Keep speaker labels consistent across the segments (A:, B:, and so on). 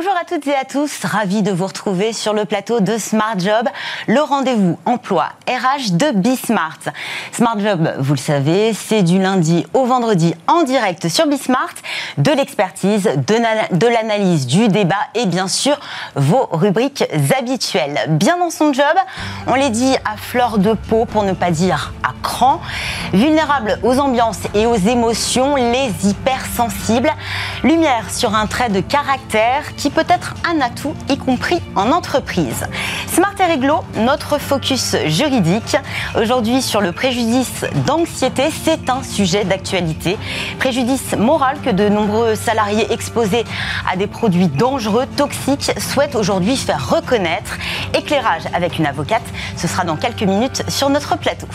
A: Bonjour à toutes et à tous, ravi de vous retrouver sur le plateau de Smart Job, le rendez-vous emploi RH de Bismart. Smart Job, vous le savez, c'est du lundi au vendredi en direct sur Bismart, de l'expertise, de l'analyse, du débat et bien sûr vos rubriques habituelles. Bien dans son job, on les dit à fleur de peau pour ne pas dire à cran, vulnérable aux ambiances et aux émotions, les hypersensibles, lumière sur un trait de caractère qui peut être un atout, y compris en entreprise. Smart et Réglo, notre focus juridique. Aujourd'hui sur le préjudice d'anxiété, c'est un sujet d'actualité. Préjudice moral que de nombreux salariés exposés à des produits dangereux, toxiques, souhaitent aujourd'hui faire reconnaître. Éclairage avec une avocate, ce sera dans quelques minutes sur notre plateau.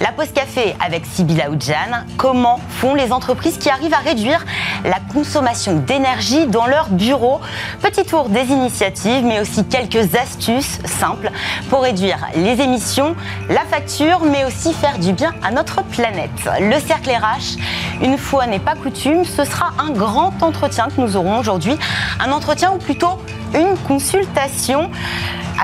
A: La pause café avec Sybilla Oudjan. Comment font les entreprises qui arrivent à réduire la consommation d'énergie dans leur bureau? Petit tour des initiatives, mais aussi quelques astuces simples pour réduire les émissions, la facture, mais aussi faire du bien à notre planète. Le cercle RH, une fois n'est pas coutume, ce sera un grand entretien que nous aurons aujourd'hui. Un entretien ou plutôt une consultation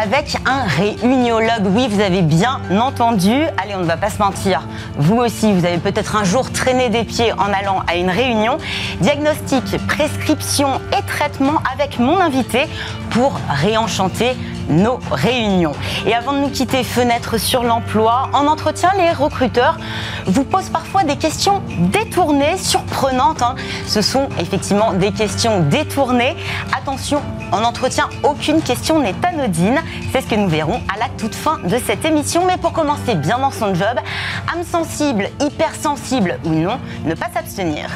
A: avec un réuniologue. Oui, vous avez bien entendu. Allez, on ne va pas se mentir. Vous aussi, vous avez peut-être un jour traîné des pieds en allant à une réunion. Diagnostic, prescription et traitement avec mon invité pour réenchanter nos réunions. Et avant de nous quitter, fenêtre sur l'emploi, en entretien, les recruteurs vous posent parfois des questions détournées, surprenantes. Hein. Ce sont effectivement des questions détournées. Attention, en entretien, aucune question n'est anodine. C'est ce que nous verrons à la toute fin de cette émission. Mais pour commencer bien dans son job, âme sensible, hypersensible ou non, ne pas s'abstenir.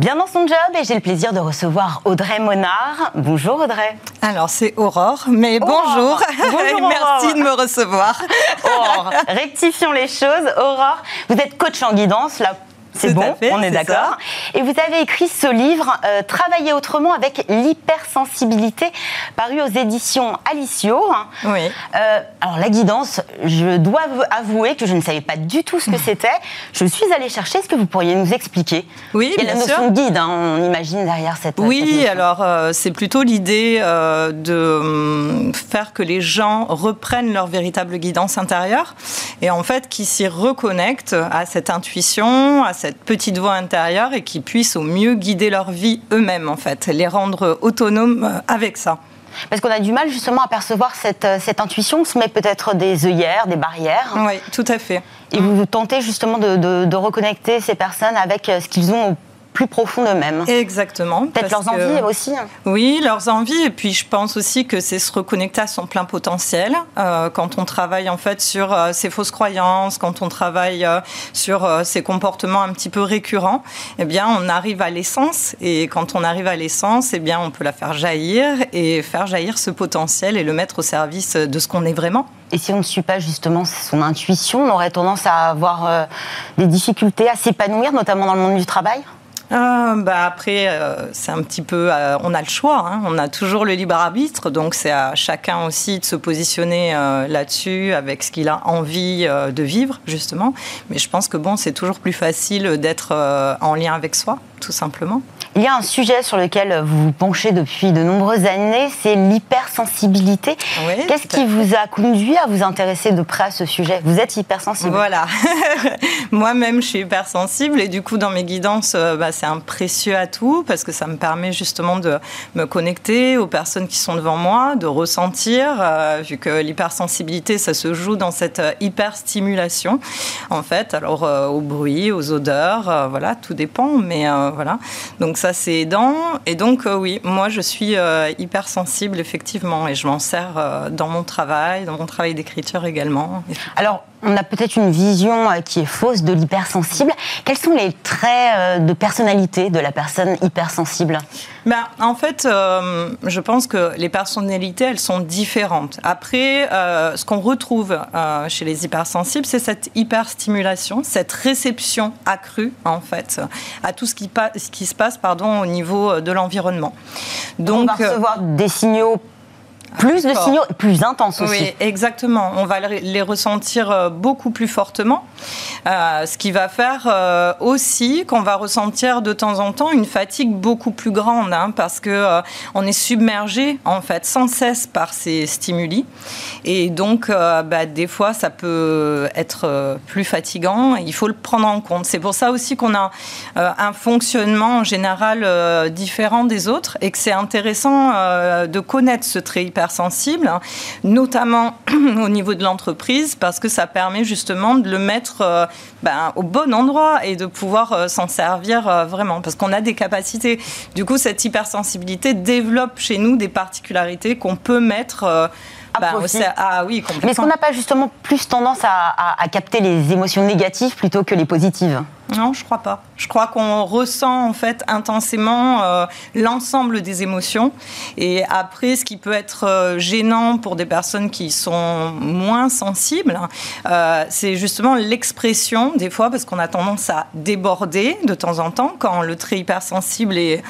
A: Bien dans son job et j'ai le plaisir de recevoir Audrey Monard. Bonjour Audrey.
B: Alors c'est Aurore, mais bonjour. bonjour Merci de me recevoir.
A: Aurore, rectifions les choses. Aurore, vous êtes coach en guidance, là c'est bon, on est, d'accord. Et vous avez écrit ce livre, euh, Travailler autrement avec l'hypersensibilité, paru aux éditions Alicio.
B: Oui.
A: Euh, alors la guidance, je dois avouer que je ne savais pas du tout ce que c'était. Je suis allée chercher. Est-ce que vous pourriez nous expliquer?
B: Oui,
A: bien
B: la
A: notion de guide, hein, on imagine derrière cette.
B: Oui, alors euh, c'est plutôt l'idée de hum, faire que les gens reprennent leur véritable guidance intérieure et en fait qui s'y reconnectent à cette intuition, à cette petite voix intérieure et qui puissent au mieux guider leur vie eux-mêmes, en fait, les rendre autonomes euh, avec ça.
A: Parce qu'on a du mal justement à percevoir cette, euh, cette intuition, on se met peut-être des œillères, des barrières.
B: Oui, tout à fait.
A: Et vous, tentez justement de, de, de reconnecter ces personnes avec euh, ce qu'ils ont au plus profond d'eux-mêmes.
B: Exactement.
A: Peut-être leurs envies aussi. Hein.
B: Oui, leurs envies. Et puis je pense aussi que c'est se reconnecter à son plein potentiel. Euh, quand on travaille en fait sur euh, ses fausses croyances, quand on travaille euh, sur ses comportements un petit peu récurrents, eh bien on arrive à l'essence. Et quand on arrive à l'essence, eh bien on peut la faire jaillir et faire jaillir ce potentiel et le mettre au service de ce qu'on est vraiment.
A: Et si on ne suit pas justement son intuition, on aurait tendance à avoir des difficultés à s'épanouir, notamment dans le monde du travail?
B: Ah, bah après, euh, c'est un petit peu, euh, on a le choix, hein. on a toujours le libre arbitre, donc c'est à chacun aussi de se positionner euh, là-dessus avec ce qu'il a envie de vivre justement. Mais je pense que bon, c'est toujours plus facile d'être en lien avec soi, tout simplement.
A: Il y a un sujet sur lequel vous vous penchez depuis de nombreuses années, c'est l'hypersensibilité. Qu'est-ce qui vous a conduit à vous intéresser de près à ce sujet? Vous êtes hypersensible.
B: Voilà. Moi-même, je suis hypersensible et du coup, dans mes guidances, euh, bah, c'est un précieux atout parce que ça me permet justement de me connecter aux personnes qui sont devant moi, de ressentir, euh, vu que l'hypersensibilité, ça se joue dans cette euh, hyperstimulation, en fait. Alors, au bruit, aux odeurs, voilà, tout dépend, mais voilà. Donc, ça c'est aidant. Et donc euh, oui, moi je suis euh, hypersensible effectivement et je m'en sers euh, dans mon travail, dans mon travail d'écriture également.
A: Alors on a peut-être une vision qui est fausse de l'hypersensible. Quels sont les traits de personnalité de la personne hypersensible?
B: Ben, En fait, je pense que les personnalités, elles sont différentes. Après, ce qu'on retrouve chez les hypersensibles, c'est cette hyperstimulation, cette réception accrue, en fait, à tout ce qui, ce qui se passe pardon, au niveau euh, de l'environnement.
A: Donc, on va euh, recevoir des signaux Plus de signaux, plus intenses aussi.
B: Oui, exactement. On va les ressentir euh, beaucoup plus fortement. Euh, ce qui va faire euh, aussi qu'on va ressentir de temps en temps une fatigue beaucoup plus grande, hein, parce que on est submergé en fait sans cesse par ces stimuli, et donc bah, des fois ça peut être plus fatigant. il faut le prendre en compte. C'est pour ça aussi qu'on a un fonctionnement en général différent des autres, et que c'est intéressant de connaître ce trait hyper sensible, hein, notamment au niveau de l'entreprise, parce que ça permet justement de le mettre euh, ben, au bon endroit et de pouvoir euh, s'en servir euh, vraiment, parce qu'on a des capacités. Du coup, cette hypersensibilité développe chez nous des particularités qu'on peut mettre
A: bah, ah oui, Mais est-ce qu'on n'a pas justement plus tendance à, capter les émotions négatives plutôt que les positives?
B: Non, je crois pas. Je crois qu'on ressent en fait intensément euh, l'ensemble des émotions. Et après, ce qui peut être euh, gênant pour des personnes qui sont moins sensibles, euh, c'est justement l'expression des fois, parce qu'on a tendance à déborder de temps en temps quand le trait hypersensible est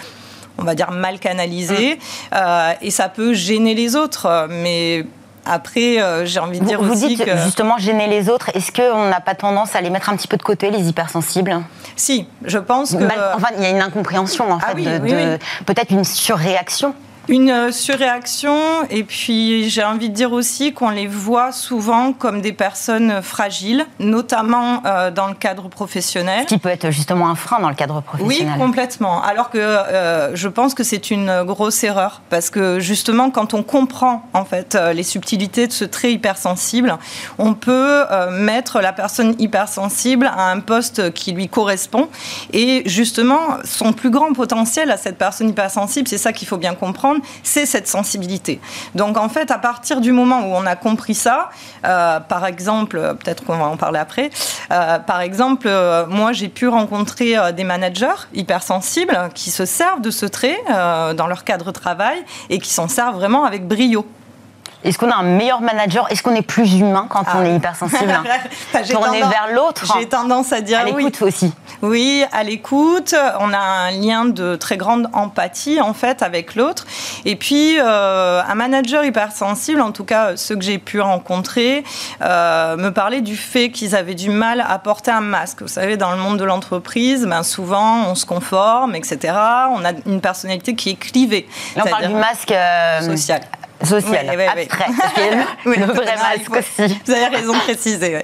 B: on va dire, mal canalisé. Mmh. Euh, et ça peut gêner les autres. Mais après, euh, j'ai envie de dire
A: vous
B: aussi
A: dites justement gêner les autres. Est-ce qu'on n'a pas tendance à les mettre un petit peu de côté, les hypersensibles?
B: Si, je pense que...
A: enfin, il y a une incompréhension, en ah fait, de peut-être une surréaction
B: une euh, surréaction, et puis j'ai envie de dire aussi qu'on les voit souvent comme des personnes fragiles, notamment euh, dans le cadre professionnel.
A: Ce qui peut être justement un frein dans le cadre professionnel.
B: Oui, complètement. Alors que euh, je pense que c'est une grosse erreur, parce que justement, quand on comprend en fait les subtilités de ce trait hypersensible, on peut mettre la personne hypersensible à un poste qui lui correspond, et justement, son plus grand potentiel à cette personne hypersensible, c'est ça qu'il faut bien comprendre c'est cette sensibilité. Donc en fait, à partir du moment où on a compris ça, euh, par exemple, peut-être qu'on va en parler après, euh, par exemple, euh, moi j'ai pu rencontrer des managers hypersensibles qui se servent de ce trait dans leur cadre de travail et qui s'en servent vraiment avec brio.
A: Est-ce qu'on a un meilleur manager? Est-ce qu'on est plus humain quand on ah. est hypersensible Tourner vers l'autre
B: J'ai tendance à dire
A: à l'écoute aussi.
B: Oui, à l'écoute. On a un lien de très grande empathie en fait avec l'autre. Et puis euh, un manager hypersensible, en tout cas ceux que j'ai pu rencontrer, euh, me parlait du fait qu'ils avaient du mal à porter un masque. Vous savez, dans le monde de l'entreprise, ben, souvent on se conforme, etc. On a une personnalité qui est clivée.
A: Là, on parle du masque euh,
B: social
A: social, oui, abstrait. le, le vrai masque aussi.
B: Vous avez raison de préciser.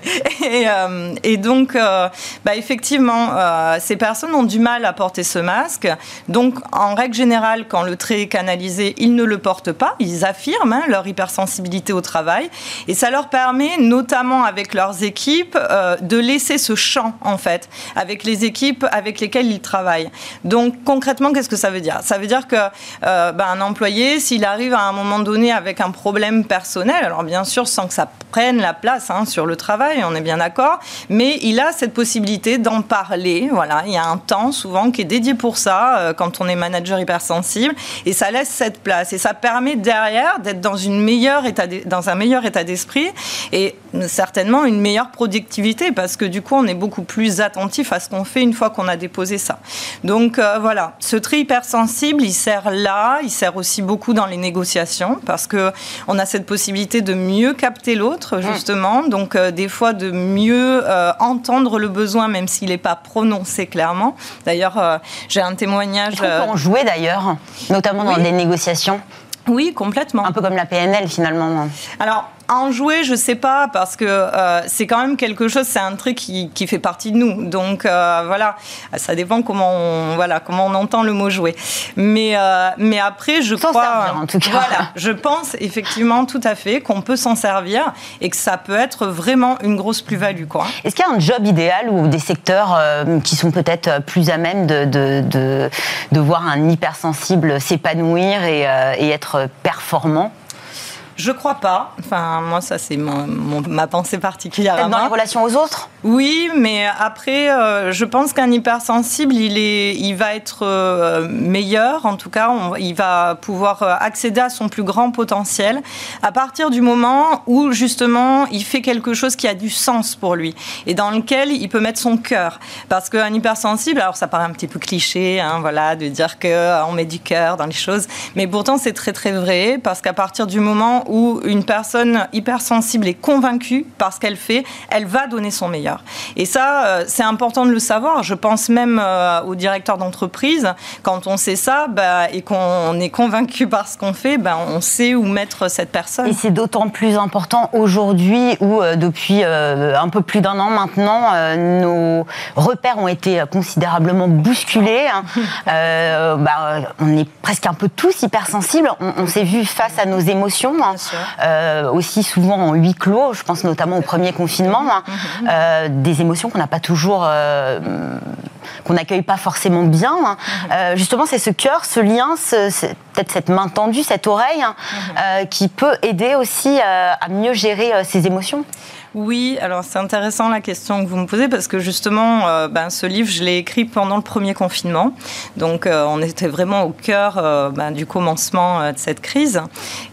B: Et, euh, et, donc, euh, bah, effectivement, euh, ces personnes ont du mal à porter ce masque. Donc, en règle générale, quand le trait est canalisé, ils ne le portent pas. Ils affirment hein, leur hypersensibilité au travail. Et ça leur permet, notamment avec leurs équipes, de laisser ce champ, en fait, avec les équipes avec lesquelles ils travaillent. Donc, concrètement, qu'est-ce que ça veut dire? Ça veut dire que bah, un employé, s'il arrive à un moment donné avec un problème personnel, alors bien sûr sans que ça prenne la place hein, sur le travail, on est bien d'accord, mais il a cette possibilité d'en parler. Voilà, il y a un temps souvent qui est dédié pour ça euh, quand on est manager hypersensible, et ça laisse cette place et ça permet derrière d'être dans une meilleure état dans un meilleur état d'esprit et certainement une meilleure productivité parce que du coup on est beaucoup plus attentif à ce qu'on fait une fois qu'on a déposé ça. Donc euh, voilà, ce tri hypersensible, il sert là, il sert aussi beaucoup dans les négociations que on a cette possibilité de mieux capter l'autre mmh. justement, donc euh, des fois de mieux euh, entendre le besoin même s'il n'est pas prononcé clairement. D'ailleurs, euh, j'ai un témoignage.
A: On peut en jouer d'ailleurs, notamment dans des négociations?
B: Oui, complètement.
A: Un peu comme la PNL finalement.
B: Alors, en jouer, je sais pas, parce que euh, c'est quand même quelque chose, c'est un truc qui, qui, fait partie de nous. Donc euh, voilà, ça dépend comment on, voilà, comment on entend le mot jouer. Mais, euh, mais après, je
A: crois. Servir, en tout cas.
B: Voilà, je pense effectivement tout à fait qu'on peut s'en servir et que ça peut être vraiment une grosse plus-value. Quoi.
A: Est-ce qu'il y a un job idéal ou des secteurs qui sont peut-être plus à même de, de, de, de voir un hypersensible s'épanouir et, et être performant?
B: Je crois pas. Enfin, moi, ça, c'est ma pensée particulière.
A: dans les relations aux autres?
B: Oui, mais après, euh, je pense qu'un hypersensible, il, est, il va être euh, meilleur. En tout cas, il va pouvoir euh, accéder à son plus grand potentiel à partir du moment où, justement, il fait quelque chose qui a du sens pour lui et dans lequel il peut mettre son cœur. Parce qu'un hypersensible, alors ça paraît un petit peu cliché, hein, voilà, de dire qu'on met du cœur dans les choses, mais pourtant, c'est très, très vrai parce qu'à partir du moment où une personne hypersensible est convaincue par ce qu'elle fait, elle va donner son meilleur. Et ça, euh, c'est important de le savoir. Je pense même euh, au directeur d'entreprise, quand on sait ça bah, et qu'on est convaincu par ce qu'on fait, bah, on sait où mettre cette personne.
A: Et c'est d'autant plus important aujourd'hui où euh, depuis un peu plus d'un an maintenant, nos repères ont été considérablement bousculés. Hein. Bah, on est presque un peu tous hypersensibles. On, on s'est vu face à nos émotions. Hein. Euh, aussi souvent en huis clos, je pense notamment au premier confinement, hein. mhm. euh, des émotions qu'on n'a pas toujours, euh, qu'on n'accueille pas forcément bien. Hein. Mhm. justement, c'est ce cœur, ce lien, peut-être cette main tendue, cette oreille, hein, mhm. qui peut aider aussi à mieux gérer ces émotions.
B: Oui, alors c'est intéressant la question que vous me posez parce que justement, euh, ben, ce livre, je l'ai écrit pendant le premier confinement. Donc euh, on était vraiment au cœur euh, ben, du commencement de cette crise.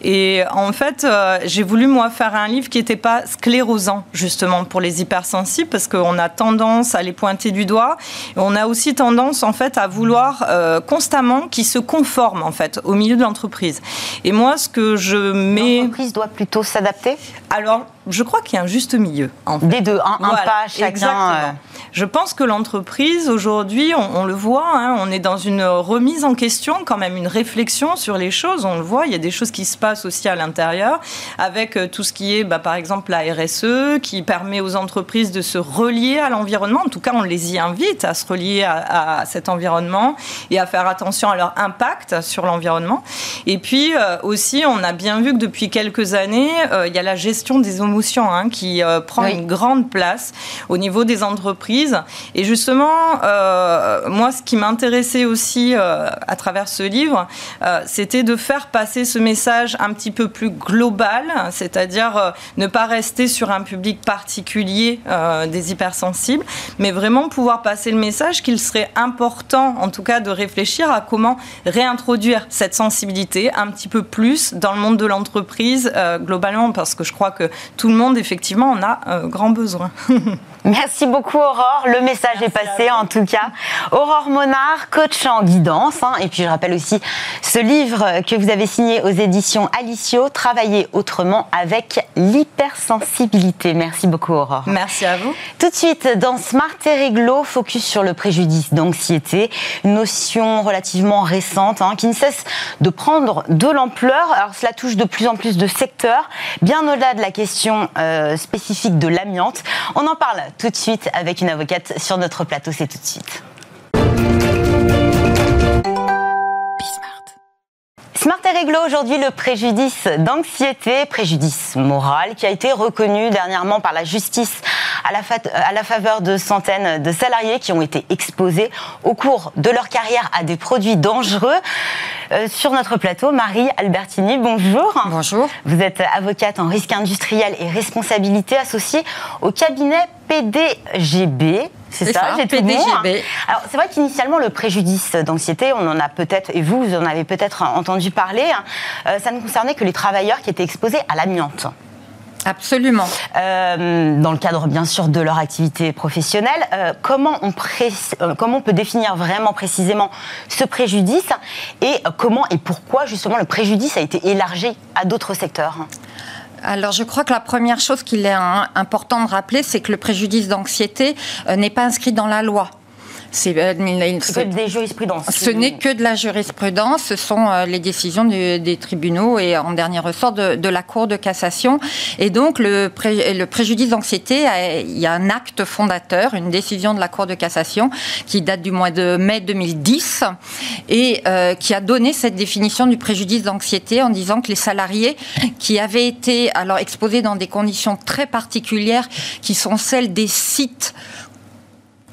B: Et en fait, j'ai voulu moi faire un livre qui n'était pas sclérosant justement pour les hypersensibles parce qu'on a tendance à les pointer du doigt. Et on a aussi tendance en fait à vouloir constamment qu'ils se conforment en fait au milieu de l'entreprise. Et moi, ce que je mets...
A: L'entreprise doit plutôt s'adapter?
B: Alors, je crois qu'il y a un juste milieu.
A: En fait. Des deux, un, pas chacun. Euh.
B: Je pense que l'entreprise, aujourd'hui, on, le voit, hein, on est dans une remise en question, quand même une réflexion sur les choses. On le voit, il y a des choses qui se passent aussi à l'intérieur, avec euh, tout ce qui est, bah, par exemple, la RSE, qui permet aux entreprises de se relier à l'environnement. En tout cas, on les y invite à se relier à, cet environnement et à faire attention à leur impact sur l'environnement. Et puis euh, aussi, on a bien vu que depuis quelques années, il y a la gestion des Hein, qui euh, prend une grande place au niveau des entreprises. Et justement, euh, moi, ce qui m'intéressait aussi euh, à travers ce livre, c'était de faire passer ce message un petit peu plus global, c'est-à-dire ne pas rester sur un public particulier des hypersensibles, mais vraiment pouvoir passer le message qu'il serait important, en tout cas, de réfléchir à comment réintroduire cette sensibilité un petit peu plus dans le monde de l'entreprise globalement, parce que je crois que tout le monde, effectivement, en a euh, grand besoin.
A: Merci beaucoup Aurore. Le message est passé en tout cas. Aurore Monard, coach en guidance. Hein. Et puis je rappelle aussi ce livre que vous avez signé aux éditions Alicio, Travailler autrement avec l'hypersensibilité. Merci beaucoup Aurore.
B: Merci à vous.
A: Tout de suite dans Smart et Réglo, focus sur le préjudice d'anxiété, une notion relativement récente hein, qui ne cesse de prendre de l'ampleur. Alors cela touche de plus en plus de secteurs, bien au-delà de la question euh, spécifique de l'amiante. On en parle tout de suite avec une avocate sur notre plateau. C'est tout de suite. Smart et réglo aujourd'hui le préjudice d'anxiété, préjudice moral qui a été reconnu dernièrement par la justice à la, à la, faveur de centaines de salariés qui ont été exposés au cours de leur carrière à des produits dangereux. Euh, sur notre plateau, Marie Albertini, bonjour.
C: Bonjour.
A: Vous êtes avocate en risque industriel et responsabilité associée au cabinet PDGB.
C: C'est ça, j'ai tout PDGB. Bon?
A: Alors, c'est vrai qu'initialement, le préjudice d'anxiété, on en a peut-être, et vous, vous en avez peut-être entendu parler, hein, euh, ça ne concernait que les travailleurs qui étaient exposés à l'amiante.
C: Absolument.
A: Euh, dans le cadre, bien sûr, de leur activité professionnelle, euh, comment, on comment on peut définir vraiment précisément ce préjudice et comment et pourquoi, justement, le préjudice a été élargi à d'autres secteurs?
C: Alors, je crois que la première chose qu'il est important de rappeler, c'est que le préjudice d'anxiété euh, n'est pas inscrit dans la loi.
A: C'est euh, des jurisprudences.
C: Ce n'est que de la jurisprudence. Ce sont euh, les décisions des tribunaux et en dernier ressort de, la Cour de cassation. Et donc le, le préjudice d'anxiété, il y a un acte fondateur, une décision de la Cour de cassation qui date du mois de mai 2010 et euh, qui a donné cette définition du préjudice d'anxiété en disant que les salariés qui avaient été alors exposés dans des conditions très particulières qui sont celles des sites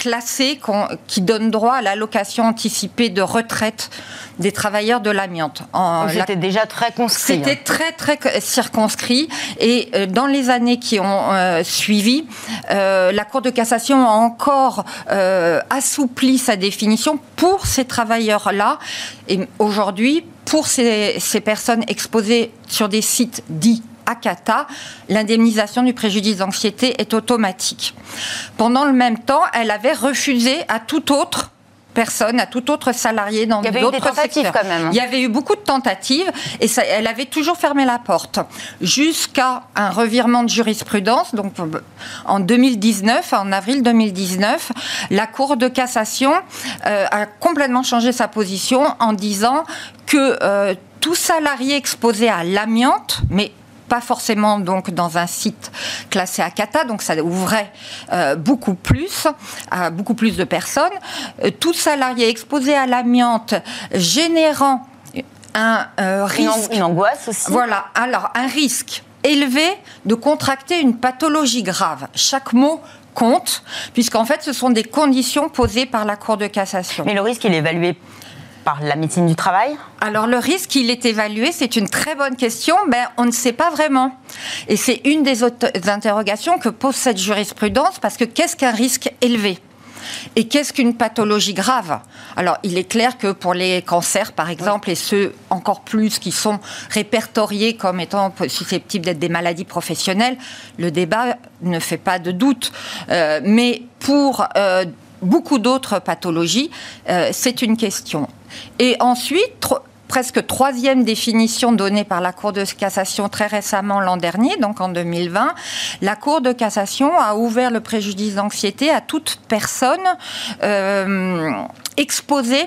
C: classés qui donnent droit à l'allocation anticipée de retraite des travailleurs de l'amiante.
A: C'était déjà très conscrit.
C: C'était
A: hein.
C: très très circonscrit et euh, dans les années qui ont euh, suivi, euh, la Cour de cassation a encore assoupli sa définition pour ces travailleurs-là et aujourd'hui pour ces, ces personnes exposées sur des sites dits Akata, l'indemnisation du préjudice d'anxiété est automatique. Pendant le même temps, elle avait refusé à tout autre personne, à tout autre salarié dans d'autres secteurs.
A: Quand même.
C: Il y avait eu beaucoup de tentatives et ça, elle avait toujours fermé la porte jusqu'à un revirement de jurisprudence. Donc en 2019, en avril 2019, la Cour de cassation euh, a complètement changé sa position en disant que euh, tout salarié exposé à l'amiante, mais pas forcément donc dans un site classé à Cata, donc ça ouvrait euh, beaucoup plus à beaucoup plus de personnes. Euh, tout salarié exposé à l'amiante générant un euh, risque,
A: une angoisse aussi.
C: Voilà, alors un risque élevé de contracter une pathologie grave. Chaque mot compte, puisqu'en fait, ce sont des conditions posées par la Cour de cassation.
A: Mais le risque, il est évalué par la médecine du travail
C: Alors le risque, il est évalué, c'est une très bonne question, mais on ne sait pas vraiment. Et c'est une des, interrogations que pose cette jurisprudence, parce que qu'est-ce qu'un risque élevé? Et qu'est-ce qu'une pathologie grave? Alors, il est clair que pour les cancers, par exemple, et ceux encore plus qui sont répertoriés comme étant susceptibles d'être des maladies professionnelles, le débat ne fait pas de doute. Euh, mais pour euh, beaucoup d'autres pathologies, euh, c'est une question. Et ensuite, presque troisième définition donnée par la Cour de cassation très récemment l'an dernier, donc en 2020, la Cour de cassation a ouvert le préjudice d'anxiété à toute personne euh, exposée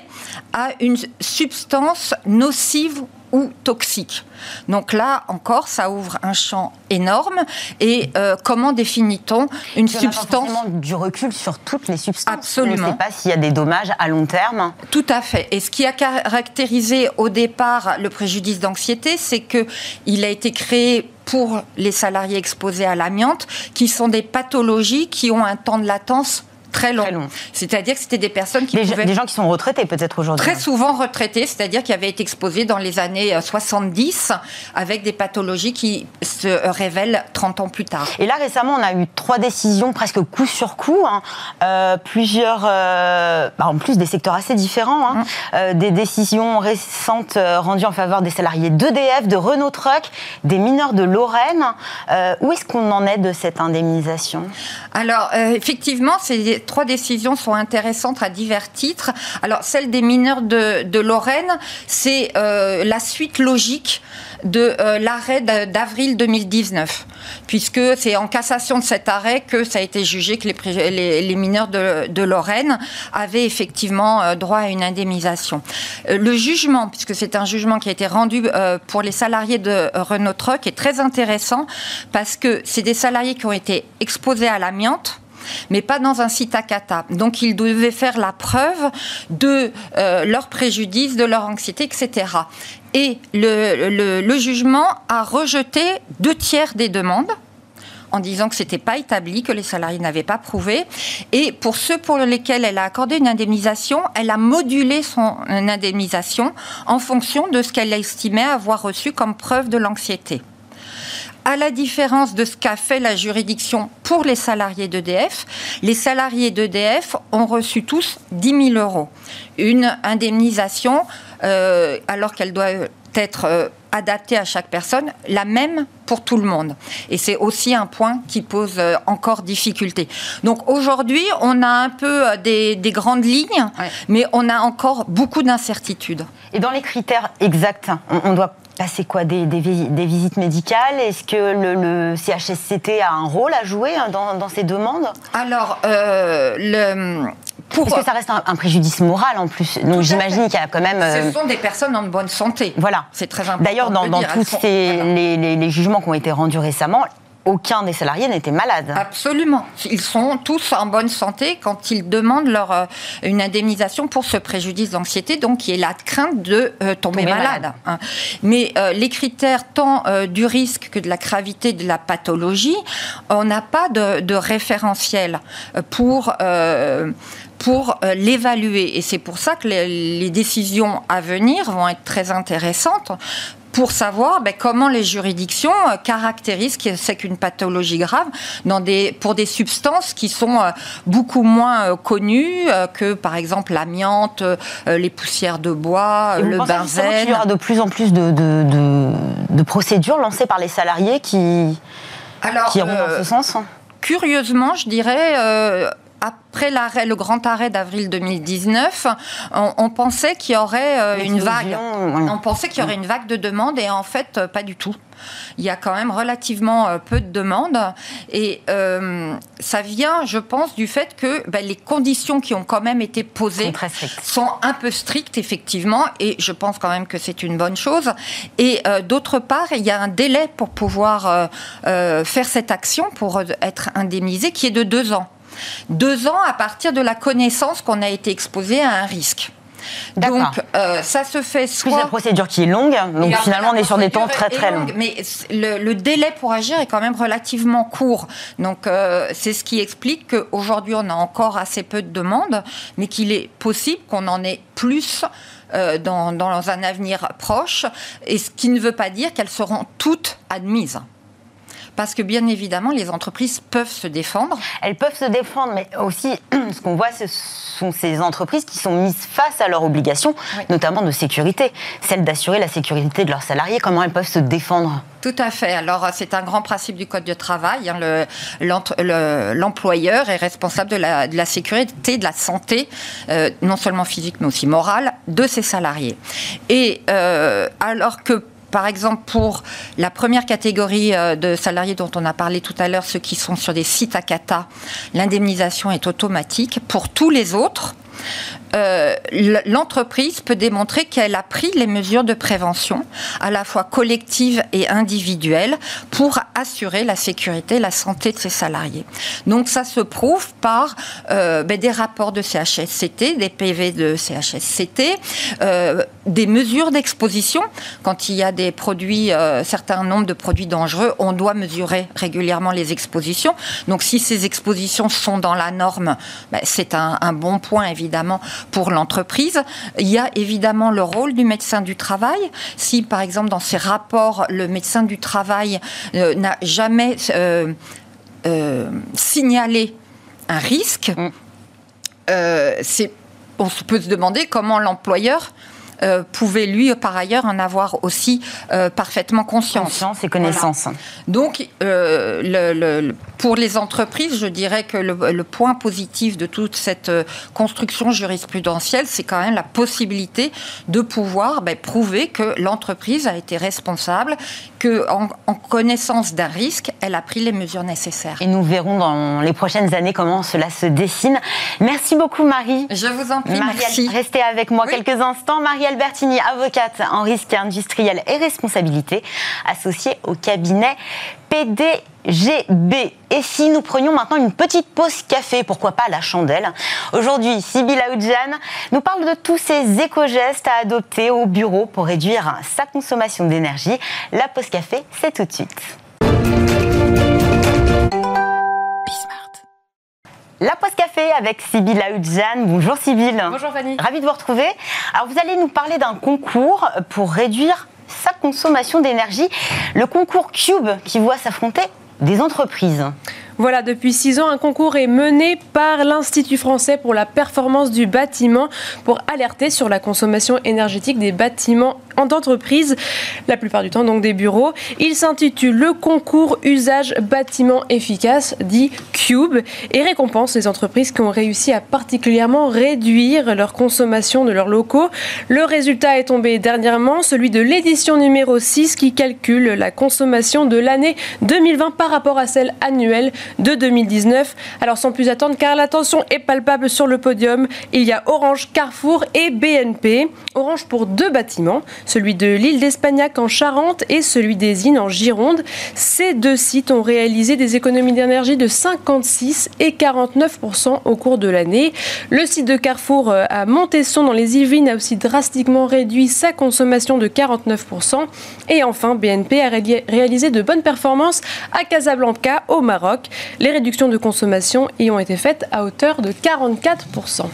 C: à une substance nocive ou toxique. Donc là encore, ça ouvre un champ énorme. Et euh, comment définit-on une substance
A: a du recul sur toutes les substances.
C: Absolument.
A: On ne sait pas s'il y a des dommages à long terme.
C: Tout à fait. Et ce qui a caractérisé au départ le préjudice d'anxiété, c'est que il a été créé pour les salariés exposés à l'amiante, qui sont des pathologies qui ont un temps de latence très long. C'est-à-dire que c'était des personnes qui
A: des, des gens qui sont retraités peut-être aujourd'hui.
C: Très souvent retraités, c'est-à-dire qui avaient été exposés dans les années 70 euh, avec des pathologies qui se révèlent 30 ans plus tard.
A: Et là récemment, on a eu trois décisions presque coup sur coup, hein. euh, plusieurs, euh, bah, en plus des secteurs assez différents, hein. mmh. des décisions récentes rendues en faveur des salariés d'EDF, de Renault Truck, des mineurs de Lorraine. où est-ce qu'on en est de cette indemnisation?
C: Alors effectivement, c'est trois décisions sont intéressantes à divers titres. Alors, celle des mineurs de, Lorraine, c'est euh, la suite logique de euh, l'arrêt d'avril 2019, puisque c'est en cassation de cet arrêt que ça a été jugé que les, mineurs de, Lorraine avaient effectivement euh, droit à une indemnisation. le jugement, puisque c'est un jugement qui a été rendu pour les salariés de Renault Truck, est très intéressant parce que c'est des salariés qui ont été exposés à l'amiante mais pas dans un site à. Donc ils devaient faire la preuve de euh, leur préjudice, de leur anxiété, etc. Et le, jugement a rejeté deux tiers des demandes en disant que ce n'était pas établi, que les salariés n'avaient pas prouvé. Et pour ceux pour lesquels elle a accordé une indemnisation, elle a modulé son indemnisation en fonction de ce qu'elle estimait avoir reçu comme preuve de l'anxiété à la différence de ce qu'a fait la juridiction pour les salariés d'EDF, les salariés d'EDF ont reçu tous 10 000 euros. Une indemnisation, euh, alors qu'elle doit être euh, adaptée à chaque personne, la même pour tout le monde. Et c'est aussi un point qui pose euh, encore difficulté. Donc aujourd'hui, on a un peu des, grandes lignes, mais on a encore beaucoup d'incertitudes.
A: Et dans les critères exacts, on doit c'est quoi des, visites médicales? Est-ce que le, CHSCT a un rôle à jouer hein, dans, ces demandes?
C: Alors, euh, le,
A: pour... Parce que ça reste un, préjudice moral en plus. Donc j'imagine qu'il y a quand même.
C: Ce euh, sont des personnes en bonne santé.
A: Voilà.
C: C'est très important.
A: D'ailleurs, dans, tous les, jugements qui ont été rendus récemment, aucun des salariés n'était malade.
C: Absolument. Ils sont tous en bonne santé quand ils demandent leur, euh, une indemnisation pour ce préjudice d'anxiété, donc il y a la crainte de euh, tomber, malade. Hein. Mais euh, les critères tant du risque que de la gravité de la pathologie, on n'a pas de, de, référentiel pour pour l'évaluer. Et c'est pour ça que les, les, décisions à venir vont être très intéressantes pour savoir ben, comment les juridictions euh, caractérisent ce c'est qu'une pathologie grave dans des, pour des substances qui sont euh, beaucoup moins euh, connues que, par exemple, l'amiante, les poussières de bois, le benzène.
A: Il y aura de plus en plus de, de, de, procédures lancées par les salariés qui, Alors, qui iront dans ce sens
C: Curieusement, je dirais, après l'arrêt, le grand arrêt d'avril 2019, on, pensait qu'il y aurait euh, une vague. On pensait qu'il y aurait une vague de demandes et en fait, euh, pas du tout. Il y a quand même relativement euh, peu de demandes et ça vient, je pense, du fait que ben, les conditions qui ont quand même été posées sont, un peu strictes, effectivement, et je pense quand même que c'est une bonne chose. Et d'autre part, il y a un délai pour pouvoir faire cette action, pour être indemnisé, qui est de deux ans. Deux ans à partir de la connaissance qu'on a été exposé à un risque. Donc, euh, ça se fait soit.
A: Plus la procédure qui est longue, donc finalement on est sur des temps très très longs.
C: Mais le, délai pour agir est quand même relativement court. Donc, euh, c'est ce qui explique qu'aujourd'hui on a encore assez peu de demandes, mais qu'il est possible qu'on en ait plus. Euh, dans, dans un avenir proche, et ce qui ne veut pas dire qu'elles seront toutes admises. Parce que bien évidemment, les entreprises peuvent se défendre.
A: Elles peuvent se défendre, mais aussi, ce qu'on voit, ce sont ces entreprises qui sont mises face à leurs obligations, notamment de sécurité, celle d'assurer la sécurité de leurs salariés. Comment elles peuvent se défendre?
C: Tout à fait. Alors, c'est un grand principe du Code du travail. Hein. L'employeur est responsable de la, de la, sécurité, de la santé, euh, non seulement physique, mais aussi morale, de ses salariés. Et euh, alors que par exemple, pour la première catégorie euh, de salariés dont on a parlé tout à l'heure, ceux qui sont sur des sites à cata, l'indemnisation est automatique. Pour tous les autres, euh, l'entreprise peut démontrer qu'elle a pris les mesures de prévention, à la fois collectives et individuelles, pour assurer la sécurité et la santé de ses salariés. Donc ça se prouve par euh, ben, des rapports de CHSCT, des PV de CHSCT, euh, des mesures d'exposition. Quand il y a des produits, certains nombres de produits dangereux, on doit mesurer régulièrement les expositions. Donc si ces expositions sont dans la norme, ben, c'est un bon point évidemment pour l'entreprise. Il y a évidemment le rôle du médecin du travail. Si, par exemple, dans ses rapports, le médecin du travail euh, n'a jamais euh, euh, signalé un risque, mm. on peut se demander comment l'employeur pouvait lui par ailleurs en avoir aussi parfaitement conscience.
A: Conscience et connaissance.
C: Donc le, pour les entreprises, je dirais que le, point positif de toute cette euh, construction jurisprudentielle, c'est quand même la possibilité de pouvoir ben, prouver que l'entreprise a été responsable, qu'en en, connaissance d'un risque, elle a pris les mesures nécessaires.
A: Et nous verrons dans les prochaines années comment cela se dessine. Merci beaucoup Marie.
C: Je vous en prie, merci.
A: Restez avec moi quelques instants. Marie Albertini, avocate en risque industriel et responsabilité, associée au cabinet PDGB. Et si nous prenions maintenant une petite pause café, pourquoi pas la chandelle? Aujourd'hui, Sybille Aoudjan nous parle de tous ces éco-gestes à adopter au bureau pour réduire sa consommation d'énergie. La pause café, c'est tout de suite. La pause café avec Sybille Aoudjan. Bonjour Sybille.
D: Bonjour Fanny.
A: Ravi de vous retrouver. Alors vous allez nous parler d'un concours pour réduire sa consommation d'énergie. Le concours Cube qui voit s'affronter des entreprises.
D: Voilà, depuis six ans, un concours est mené par l'Institut français pour la performance du bâtiment pour alerter sur la consommation énergétique des bâtiments d'entreprise, la plupart du temps donc des bureaux. Il s'intitule le concours usage bâtiment efficace, dit Cube, et récompense les entreprises qui ont réussi à particulièrement réduire leur consommation de leurs locaux. Le résultat est tombé dernièrement, celui de l'édition numéro 6 qui calcule la consommation de l'année 2020 par rapport à celle annuelle de 2019. Alors sans plus attendre, car l'attention est palpable sur le podium, il y a Orange, Carrefour et BNP. Orange pour deux bâtiments, celui de l'île d'Espagnac en Charente et celui des Innes en Gironde. Ces deux sites ont réalisé des économies d'énergie de 56 et 49% au cours de l'année. Le site de Carrefour euh, à Montesson dans les Yvelines a aussi drastiquement réduit sa consommation de 49%. Et enfin, BNP a réalisé de bonnes performances à Casablanca au Maroc. Les réductions de consommation y ont été faites à hauteur de 44%.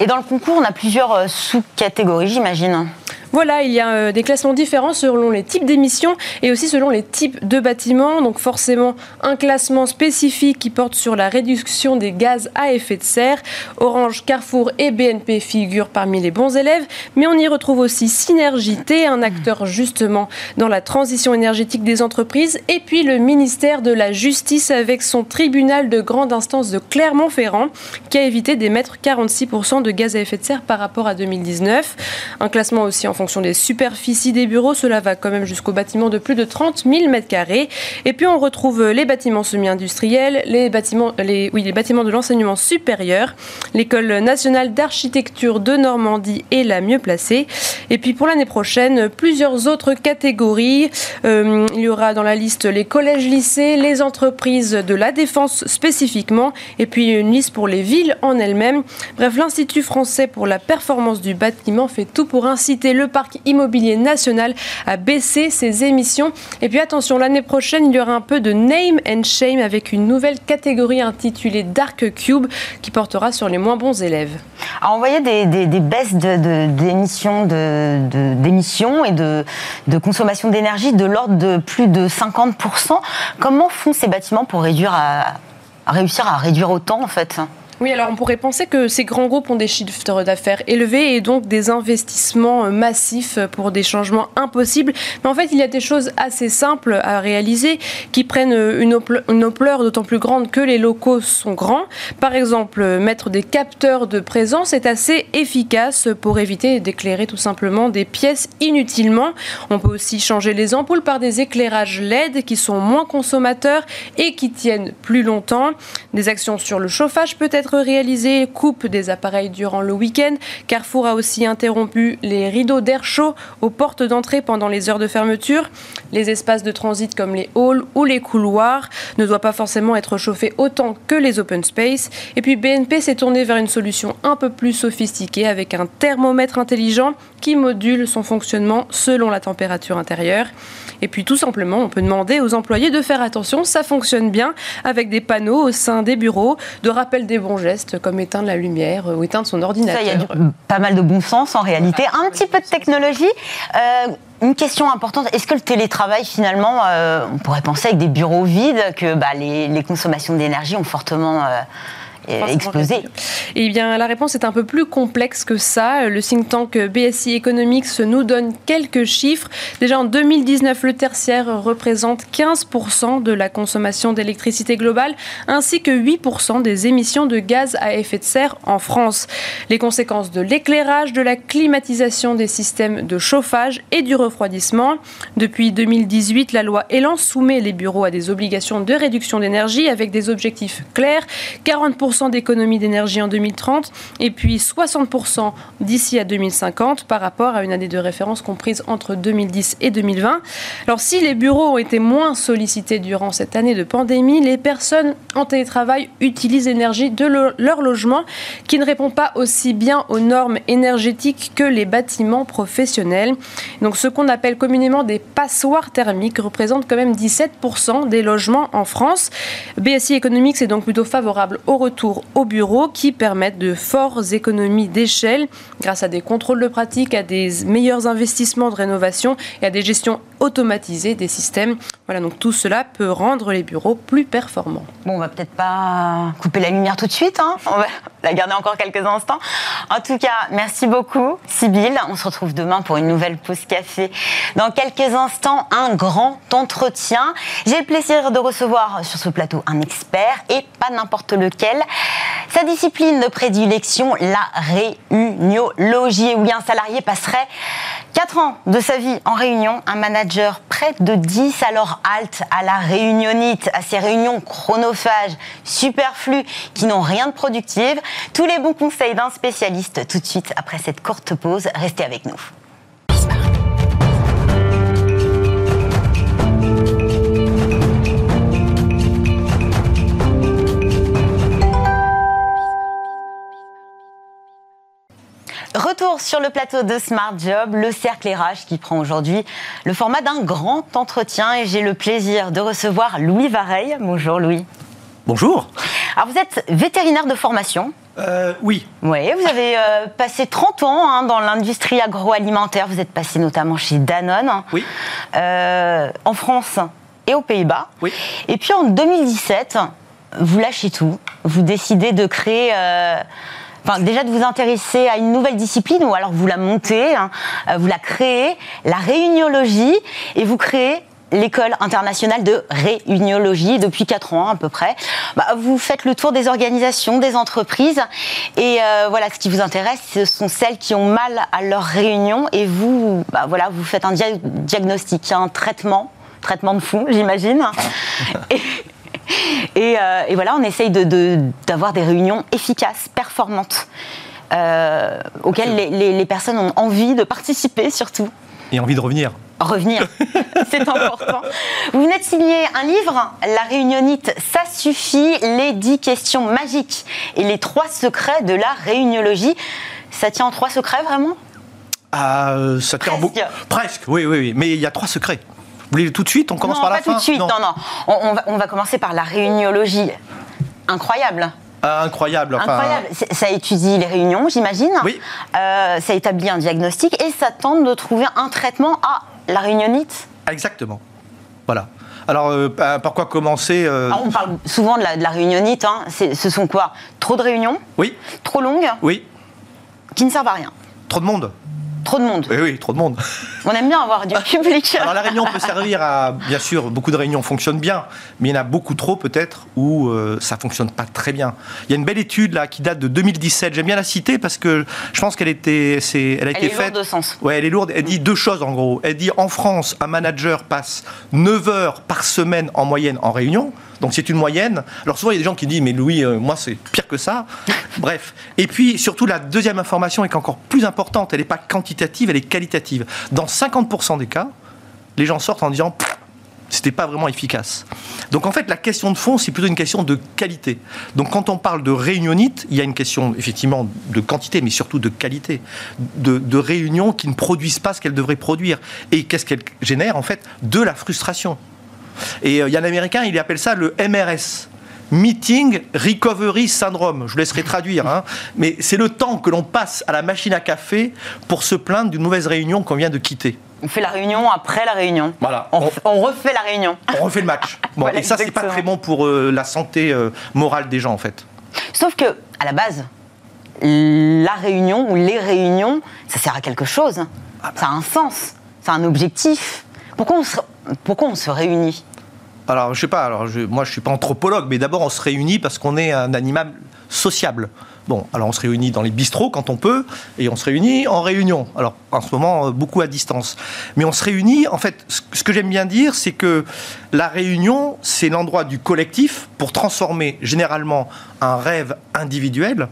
A: Et dans le concours, on a plusieurs euh, sous-catégories, j'imagine.
D: Voilà, il y a euh, des classements différents selon les types d'émissions et aussi selon les types de bâtiments. Donc forcément, un classement spécifique qui porte sur la réduction des gaz à effet de serre. Orange, Carrefour et BNP figurent parmi les bons élèves, mais on y retrouve aussi Synergité, un acteur justement dans la transition énergétique des entreprises, et puis le ministère de la Justice avec son tribunal de grande instance de Clermont-Ferrand qui a évité d'émettre 46% de gaz à effet de serre par rapport à 2019. Un classement aussi en fonction fonction des superficies des bureaux. Cela va quand même jusqu'aux bâtiments de plus de 30 000 m2. Et puis on retrouve les bâtiments semi-industriels, les bâtiments, oui, les bâtiments de l'enseignement supérieur. L'école nationale d'architecture de Normandie est la mieux placée. Et puis pour l'année prochaine, plusieurs autres catégories. Euh, il y aura dans la liste les collèges-lycées, les entreprises de la défense spécifiquement, et puis une liste pour les villes en elles-mêmes. Bref, l'Institut français pour la performance du bâtiment fait tout pour inciter le parc immobilier national a baissé ses émissions. Et puis attention, l'année prochaine, il y aura un peu de name and shame avec une nouvelle catégorie intitulée Dark Cube qui portera sur les moins bons élèves.
A: Alors on voyait des, baisses d'émissions de, et de, consommation d'énergie de l'ordre de plus de 50%. Comment font ces bâtiments pour réussir à réduire autant en fait?
D: Oui, alors on pourrait penser que ces grands groupes ont des chiffres d'affaires élevés et donc des investissements euh, massifs pour des changements impossibles. Mais en fait, il y a des choses assez simples à réaliser qui prennent euh, une, ampleur d'autant plus grande que les locaux sont grands. Par exemple, mettre des capteurs de présence est assez efficace pour éviter d'éclairer tout simplement des pièces inutilement. On peut aussi changer les ampoules par des éclairages LED qui sont moins consommateurs et qui tiennent plus longtemps. Des actions sur le chauffage peut être réalisé, coupe des appareils durant le week-end. Carrefour a aussi interrompu les rideaux d'air chaud aux portes d'entrée pendant les heures de fermeture. Les espaces de transit comme les halls ou les couloirs ne doivent pas forcément être chauffés autant que les open space. Et puis BNP s'est tourné vers une solution un peu plus sophistiquée avec un thermomètre intelligent qui module son fonctionnement selon la température intérieure. Et puis tout simplement, on peut demander aux employés de faire attention, ça fonctionne bien avec des panneaux au sein des bureaux de rappel des bons gestes comme éteindre la lumière ou éteindre son ordinateur.
A: Ça, il y a pas mal de bon sens en réalité. Un petit peu de technologie. Euh, une question importante, est-ce que le télétravail, finalement, euh, on pourrait penser avec des bureaux vides que bah, les, consommations d'énergie ont fortement... Euh, explosé
D: Eh bien, la réponse est un peu plus complexe que ça. Le think tank BSI Economics nous donne quelques chiffres. Déjà, en 2019, le tertiaire représente 15% de la consommation d'électricité globale, ainsi que 8% des émissions de gaz à effet de serre en France. Les conséquences de l'éclairage, de la climatisation des systèmes de chauffage et du refroidissement. Depuis 2018, la loi Elan soumet les bureaux à des obligations de réduction d'énergie avec des objectifs clairs. 40% d'économie d'énergie en 2030 et puis 60% d'ici à 2050 par rapport à une année de référence comprise entre 2010 et 2020. Alors si les bureaux ont été moins sollicités durant cette année de pandémie, les personnes en télétravail utilisent l'énergie de leur logement qui ne répond pas aussi bien aux normes énergétiques que les bâtiments professionnels. Donc ce qu'on appelle communément des passoires thermiques représentent quand même 17% des logements en France. BSI Economics est donc plutôt favorable au retour au bureau qui permettent de fortes économies d'échelle grâce à des contrôles de pratique, à des meilleurs investissements de rénovation et à des gestions automatisées des systèmes. Voilà, donc tout cela peut rendre les bureaux plus performants.
A: Bon, on va peut-être pas couper la lumière tout de suite, hein. on va la garder encore quelques instants. En tout cas, merci beaucoup, Sybille. On se retrouve demain pour une nouvelle pause café. Dans quelques instants, un grand entretien. J'ai le plaisir de recevoir sur ce plateau un expert et pas n'importe lequel. Sa discipline de prédilection, la réuniologie, où un salarié passerait 4 ans de sa vie en réunion, un manager près de 10 alors halte à la réunionite, à ces réunions chronophages, superflues, qui n'ont rien de productive. Tous les bons conseils d'un spécialiste tout de suite après cette courte pause. Restez avec nous. Retour sur le plateau de Smart Job, le cercle RH qui prend aujourd'hui le format d'un grand entretien et j'ai le plaisir de recevoir Louis Vareille. Bonjour Louis.
E: Bonjour.
A: Alors vous êtes vétérinaire de formation.
E: Euh, oui.
A: Oui, vous avez euh, passé 30 ans hein, dans l'industrie agroalimentaire. Vous êtes passé notamment chez Danone.
E: Oui.
A: Euh, en France et aux Pays-Bas.
E: Oui.
A: Et puis en 2017, vous lâchez tout. Vous décidez de créer Enfin, déjà de vous intéresser à une nouvelle discipline ou alors vous la montez, hein, euh, vous la créez, la réuniologie, et vous créez l'école internationale de réuniologie depuis 4 ans à peu près. Bah, vous faites le tour des organisations, des entreprises et euh, voilà, ce qui vous intéresse, ce sont celles qui ont mal à leur réunion et vous, bah, voilà, vous faites un diagnostic, un traitement, traitement de fond, j'imagine. Euh, et, voilà, on essaye d'avoir des réunions efficaces, performantes, euh, auxquelles les, personnes ont envie de participer surtout.
E: Et envie de revenir.
A: Revenir, c'est important. Vous venez de signer un livre, La réunionite, ça suffit, les 10 questions magiques et les trois secrets de la réuniologie. Ça tient en trois secrets vraiment?
E: Ah, euh, ça tient
A: Presque.
E: Presque, oui, oui, oui. Mais il y a trois secrets. Voulez tout de suite On commence par la
A: fin Non, pas tout de suite, non, non. On, va, commencer par la réuniologie. Incroyable.
E: Ah, incroyable.
A: Incroyable. Ça étudie les réunions, j'imagine.
E: Oui.
A: Euh, ça établit un diagnostic et ça tente de trouver un traitement à la réunionite.
E: Exactement. Voilà. Alors, euh, bah, par quoi commencer euh
A: On parle souvent de la, de la réunionite. Hein. Ce sont quoi? Trop de réunions?
E: Oui.
A: Trop longues?
E: Oui.
A: Qui ne servent à rien.
E: Trop de monde
A: Trop de monde.
E: Oui, oui, trop de monde.
A: On aime bien avoir du public.
E: Alors la réunion peut servir à, bien sûr, beaucoup de réunions fonctionnent bien, mais il y en a beaucoup trop peut-être où euh, ça fonctionne pas très bien. Il y a une belle étude là qui date de 2017. J'aime bien la citer parce que je pense qu'elle était, c'est, elle a
A: elle
E: été
A: est
E: faite.
A: Lourde de sens.
E: Ouais, elle est lourde. Elle dit deux choses en gros. Elle dit en France, un manager passe 9 heures par semaine en moyenne en réunion. Donc c'est une moyenne. Alors souvent il y a des gens qui disent mais Louis, euh, moi c'est pire que ça. Bref. Et puis surtout la deuxième information est encore plus importante. Elle n'est pas quantitative, elle est qualitative. Dans 50% des cas, les gens sortent en disant c'était pas vraiment efficace. Donc en fait, la question de fond, c'est plutôt une question de qualité. Donc quand on parle de réunionite, il y a une question effectivement de quantité, mais surtout de qualité, de, de réunions qui ne produisent pas ce qu'elles devraient produire. Et qu'est-ce qu'elles génèrent en fait? De la frustration. Et euh, il y a un Américain, il appelle ça le MRS. Meeting Recovery Syndrome. Je vous laisserai traduire. Hein. Mais c'est le temps que l'on passe à la machine à café pour se plaindre d'une mauvaise réunion qu'on vient de quitter.
A: On fait la réunion après la réunion.
E: Voilà.
A: On, on refait la réunion.
E: On refait le match. Bon, et ça, c'est pas très bon pour euh, la santé euh, morale des gens, en fait.
A: Sauf que, à la base, la réunion ou les réunions, ça sert à quelque chose. Ah bah. Ça a un sens. Ça a un objectif. Pourquoi on se, réunit?
E: Alors, je sais pas, alors je, moi suis pas anthropologue, mais d'abord on se réunit parce qu'on est un animal sociable. Bon, alors on se réunit dans les bistrots quand on peut, et on se réunit en réunion. Alors en ce moment, beaucoup à distance. Mais on se réunit, en fait, ce que j'aime bien dire, c'est que la réunion, c'est l'endroit du collectif pour transformer généralement un rêve individuel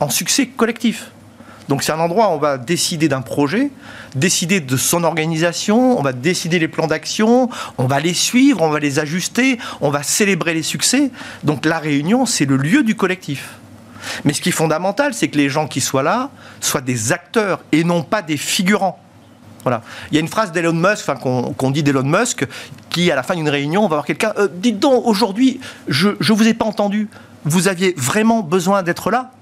E: en succès collectif. Donc c'est un endroit où on va décider d'un projet, décider de son organisation, on va décider les plans d'action, on va les suivre, on va les ajuster, on va célébrer les succès. Donc la réunion, c'est le lieu du collectif. Mais ce qui est fondamental, c'est que les gens qui soient là soient des acteurs et non pas des figurants. Voilà. Il y a une phrase d'Elon Musk, qu'on dit d'Elon Musk, qui à la fin d'une réunion, on va voir quelqu'un, euh, dites donc, aujourd'hui, je ne vous ai pas entendu, vous aviez vraiment besoin d'être là?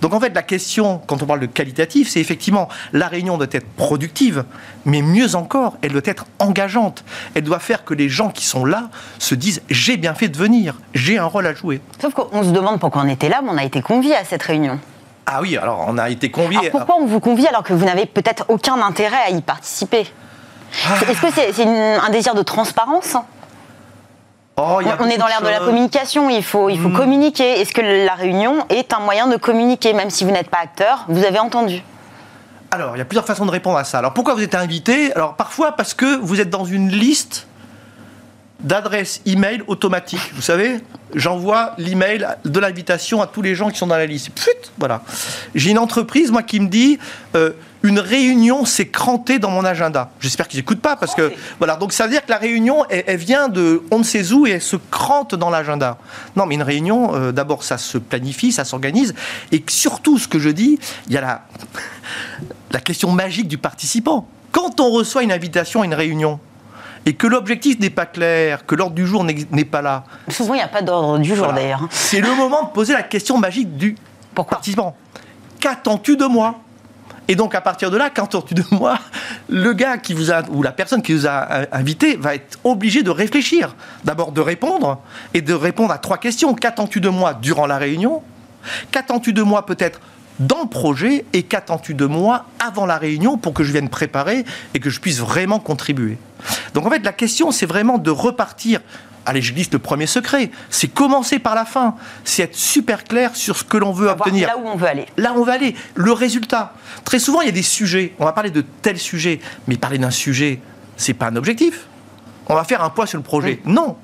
E: Donc en fait, la question, quand on parle de qualitatif, c'est effectivement la réunion doit être productive, mais mieux encore, elle doit être engageante. Elle doit faire que les gens qui sont là se disent j'ai bien fait de venir, j'ai un rôle à jouer.
A: Sauf qu'on se demande pourquoi on était là, mais on a été conviés à cette réunion.
E: Ah oui, alors on a été conviés.
A: pourquoi on vous convie alors que vous n'avez peut-être aucun intérêt à y participer? Ah. Est-ce que c'est un désir de transparence?
E: Oh,
A: on est dans l'ère de la communication, il faut, il faut hmm. communiquer. Est-ce que la réunion est un moyen de communiquer, même si vous n'êtes pas acteur Vous avez entendu?
E: Alors, il y a plusieurs façons de répondre à ça. Alors, pourquoi vous êtes invité Alors, parfois parce que vous êtes dans une liste d'adresses email automatiques. Vous savez, j'envoie l'email de l'invitation à tous les gens qui sont dans la liste. Pfut, voilà. J'ai une entreprise, moi, qui me dit euh, une réunion s'est crantée dans mon agenda. J'espère qu'ils n'écoutent pas parce que voilà. Donc ça veut dire que la réunion, elle, vient de on ne sait où et elle se crante dans l'agenda. Non, mais une réunion, euh, d'abord, ça se planifie, ça s'organise et surtout, ce que je dis, il y a la la question magique du participant. Quand on reçoit une invitation à une réunion, et que l'objectif n'est pas clair, que l'ordre du jour n'est pas là.
A: Souvent, il n'y a pas d'ordre du jour d'ailleurs.
E: C'est le moment de poser la question magique du participant. Qu'attends-tu de moi? Et donc, à partir de là, qu'attends-tu de moi? Le gars qui vous a, ou la personne qui vous a invité va être obligé de réfléchir. D'abord de répondre, et de répondre à trois questions. Qu'attends-tu de moi durant la réunion? Qu'attends-tu de moi peut-être dans le projet et qu'attends-tu de moi avant la réunion pour que je vienne préparer et que je puisse vraiment contribuer? Donc en fait, la question, c'est vraiment de repartir. Allez, je liste le premier secret. C'est commencer par la fin. C'est être super clair sur ce que l'on veut obtenir.
A: Là où on veut aller.
E: Là où on veut aller. Le résultat. Très souvent, il y a des sujets. On va parler de tel sujet. Mais parler d'un sujet, c'est pas un objectif. On va faire un poids sur le projet. Non.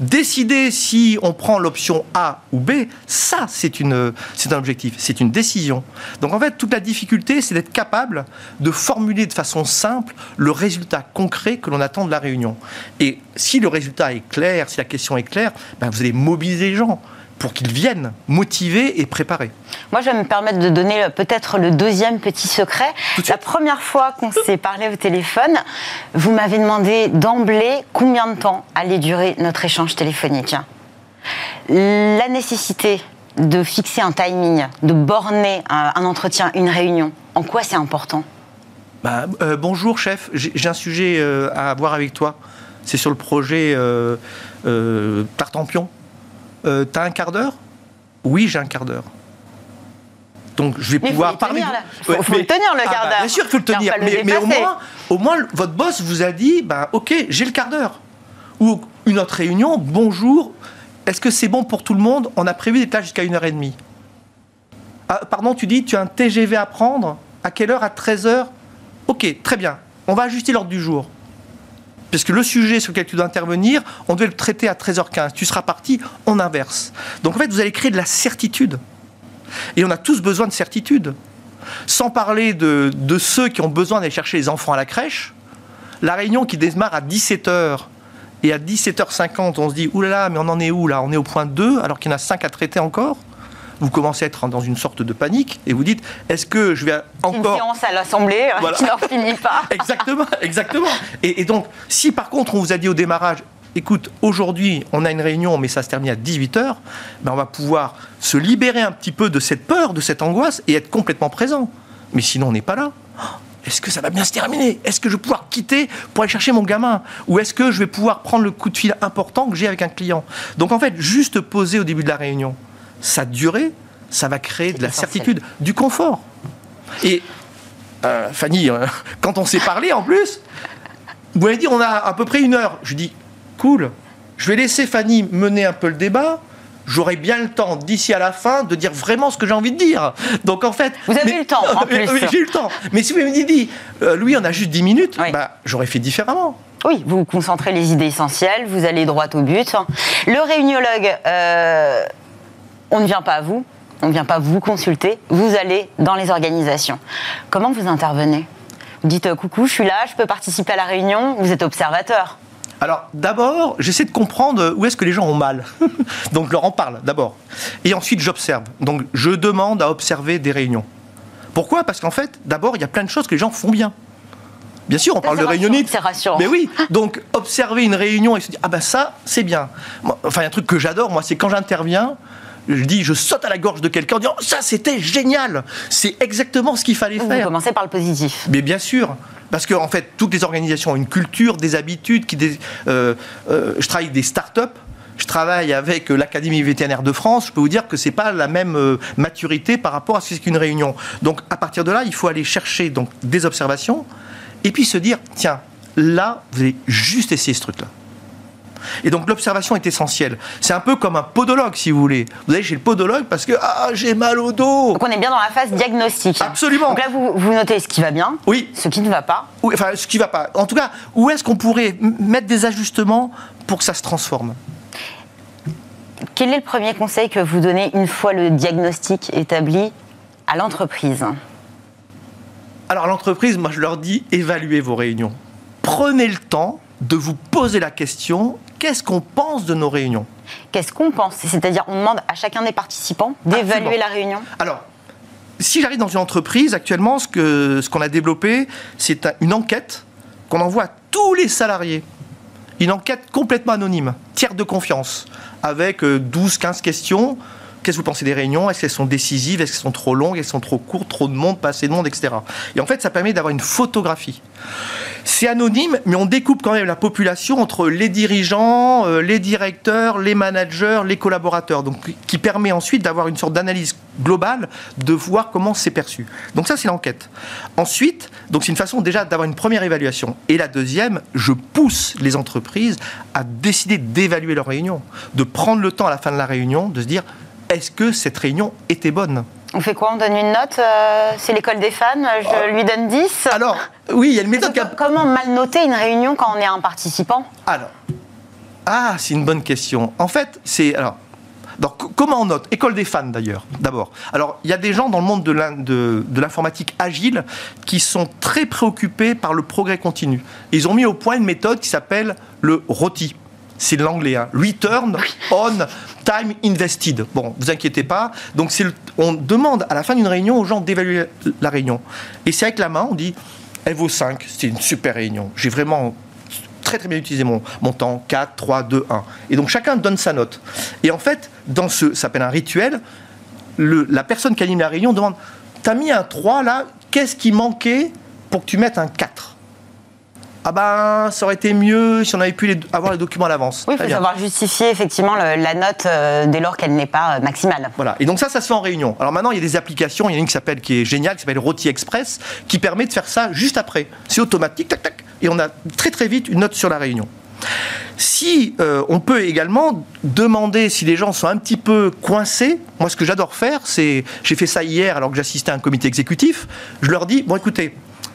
E: Décider si on prend l'option A ou B, ça, c'est un objectif, c'est une décision. Donc en fait, toute la difficulté, c'est d'être capable de formuler de façon simple le résultat concret que l'on attend de la réunion. Et si le résultat est clair, si la question est claire, ben vous allez mobiliser les gens pour qu'ils viennent motivés et préparés.
A: Moi, je vais me permettre de donner peut-être le deuxième petit secret. La première fois qu'on s'est parlé au téléphone, vous m'avez demandé d'emblée combien de temps allait durer notre échange téléphonique. La nécessité de fixer un timing, de borner un entretien, une réunion, en quoi c'est important?
E: Bah, euh, Bonjour chef, j'ai un sujet euh, à voir avec toi. C'est sur le projet euh, euh Tartampion. Euh, t'as un quart d'heure? Oui, j'ai un quart d'heure. Donc je vais pouvoir parler.
A: Il faut, le tenir le ah, quart bah, d'heure.
E: bien sûr qu'il faut le tenir, mais, au, moins, au moins, votre boss vous a dit, ben ok, j'ai le quart d'heure. Ou une autre réunion, bonjour, est-ce que c'est bon pour tout le monde? On a prévu d'être là jusqu'à une heure et demie. Ah, pardon, tu dis, tu as un TGV à prendre? À quelle heure? À 13h Ok, très bien. On va ajuster l'ordre du jour puisque le sujet sur lequel tu dois intervenir, on devait le traiter à 13h15. Tu seras parti, on inverse. Donc en fait, vous allez créer de la certitude. Et on a tous besoin de certitude. Sans parler de, ceux qui ont besoin d'aller chercher les enfants à la crèche, la réunion qui démarre à 17h et à 17h50, on se dit, oulala, mais on en est où là? On est au point 2 alors qu'il y en a 5 à traiter encore vous commencez à être dans une sorte de panique et vous dites est-ce que je vais encore.
A: Une séance à l'Assemblée hein, qui n'en finit pas.
E: exactement, exactement. Et, donc, si par contre on vous a dit au démarrage écoute, aujourd'hui, on a une réunion, mais ça se termine à 18h, ben on va pouvoir se libérer un petit peu de cette peur, de cette angoisse et être complètement présent. Mais sinon, on n'est pas là. Est-ce que ça va bien se terminer? Est-ce que je vais pouvoir quitter pour aller chercher mon gamin? Ou est-ce que je vais pouvoir prendre le coup de fil important que j'ai avec un client? Donc en fait, juste poser au début de la réunion sa durée, ça va créer de la certitude, du confort. Et euh, Fanny, euh, quand on s'est parlé en plus, vous m'avez dit on a à peu près une heure. Je dis cool, je vais laisser Fanny mener un peu le débat. J'aurai bien le temps d'ici à la fin de dire vraiment ce que j'ai envie de dire. Donc en fait,
A: vous avez eu le temps. En plus.
E: j'ai eu le temps. Mais si vous m'avez dit, euh, Louis, on a juste 10 minutes, bah, j'aurais fait différemment.
A: Oui, vous concentrez les idées essentielles, vous allez droit au but. Le réuniologue, on ne vient pas à vous, on ne vient pas vous consulter, vous allez dans les organisations. Comment vous intervenez? Vous dites euh, coucou, je suis là, je peux participer à la réunion, vous êtes observateur.
E: Alors d'abord, j'essaie de comprendre où est-ce que les gens ont mal. Donc je leur en parle d'abord. Et ensuite j'observe. Donc je demande à observer des réunions. Pourquoi? Parce qu'en fait, d'abord, il y a plein de choses que les gens font bien. Bien sûr, on parle de réunionnite.
A: C'est rassurant.
E: Mais oui, donc observer une réunion et se dire ah ben ça c'est bien. Enfin, il y a un truc que j'adore moi, c'est quand j'interviens, je dis, je saute à la gorge de quelqu'un en disant ça c'était génial, c'est exactement ce qu'il fallait faire.
A: Vous commencez par le positif.
E: Mais bien sûr. Parce que en fait, toutes les organisations ont une culture, des habitudes. Qui, euh, euh, je travaille avec des start-up. Je travaille avec l'Académie vétérinaire de France. Je peux vous dire que c'est pas la même euh, maturité par rapport à ce qu'une réunion. Donc, à partir de là, il faut aller chercher donc des observations et puis se dire tiens, là, vous allez juste essayer ce truc-là. Et donc l'observation est essentielle. C'est un peu comme un podologue, si vous voulez. Vous allez chez le podologue parce que ah, j'ai mal au dos.
A: Donc on est bien dans la phase diagnostique.
E: Absolument.
A: Donc là, vous, vous notez ce qui va bien,
E: Oui.
A: ce qui ne va pas.
E: Ou- enfin, ce qui va pas. En tout cas, où est-ce qu'on pourrait mettre des ajustements pour que ça se transforme?
A: Quel est le premier conseil que vous donnez une fois le diagnostic établi à l'entreprise?
E: Alors, l'entreprise, moi, je leur dis évaluez vos réunions. Prenez le temps de vous poser la question qu'est-ce qu'on pense de nos réunions?
A: Qu'est-ce qu'on pense? C'est-à-dire, on demande à chacun des participants d'évaluer la réunion.
E: Alors, si j'arrive dans une entreprise, actuellement, ce qu'on ce qu'on a développé, c'est un- une enquête qu'on envoie à tous les salariés. Une enquête complètement anonyme, tiers de confiance, avec 12-15 questions. Qu'est-ce que vous pensez des réunions? Est-ce qu'elles sont décisives? Est-ce qu'elles sont trop longues? Est-ce qu'elles sont trop courtes? Trop de monde? Pas assez de monde Etc. Et en fait, ça permet d'avoir une photographie. C'est anonyme, mais on découpe quand même la population entre les dirigeants, euh, les directeurs, les managers, les collaborateurs. Donc, qui permet ensuite d'avoir une sorte d'analyse globale, de voir comment c'est perçu. Donc ça, c'est l'enquête. Ensuite, donc c'est une façon déjà d'avoir une première évaluation. Et la deuxième, je pousse les entreprises à décider d'évaluer leur réunion, de prendre le temps à la fin de la réunion, de se dire est-ce que cette réunion était bonne?
A: On fait quoi? On donne une note euh, C'est l'école des fans Je lui donne 10
E: Alors, oui, il y a une méthode qui a-
A: Comment mal noter une réunion quand on est un participant?
E: Alors, ah, c'est une bonne question. En fait, c'est alors. Donc, comment on note? École des fans d'ailleurs, d'abord. Alors, il y a des gens dans le monde de l'informatique agile qui sont très préoccupés par le progrès continu. Ils ont mis au point une méthode qui s'appelle le ROTI. C'est l'anglais, hein. Return on Time Invested. Bon, vous inquiétez pas. Donc, c'est on demande à la fin d'une réunion aux gens d'évaluer la réunion. Et c'est avec la main, on dit, elle vaut 5, c'était une super réunion. J'ai vraiment très très bien utilisé mon, temps, 4, 3, 2, 1. Et donc chacun donne sa note. Et en fait, dans ce, ça s'appelle un rituel, la personne qui anime la réunion demande, t'as mis un 3 là, qu'est-ce qui manquait pour que tu mettes un 4 Ah ben, ça aurait été mieux si on avait pu les- avoir les documents à l'avance.
A: Oui, il faut
E: bien.
A: savoir justifier effectivement le- la note euh, dès lors qu'elle n'est pas euh, maximale.
E: Voilà. Et donc ça, ça se fait en réunion. Alors maintenant, il y a des applications. Il y en a une qui s'appelle, qui est géniale, qui s'appelle Roti Express, qui permet de faire ça juste après. C'est automatique, tac, tac. Et on a très très vite une note sur la réunion. Si euh, on peut également demander si les gens sont un petit peu coincés, moi ce que j'adore faire, c'est, j'ai fait ça hier alors que j'assistais à un comité exécutif, je leur dis, bon écoutez,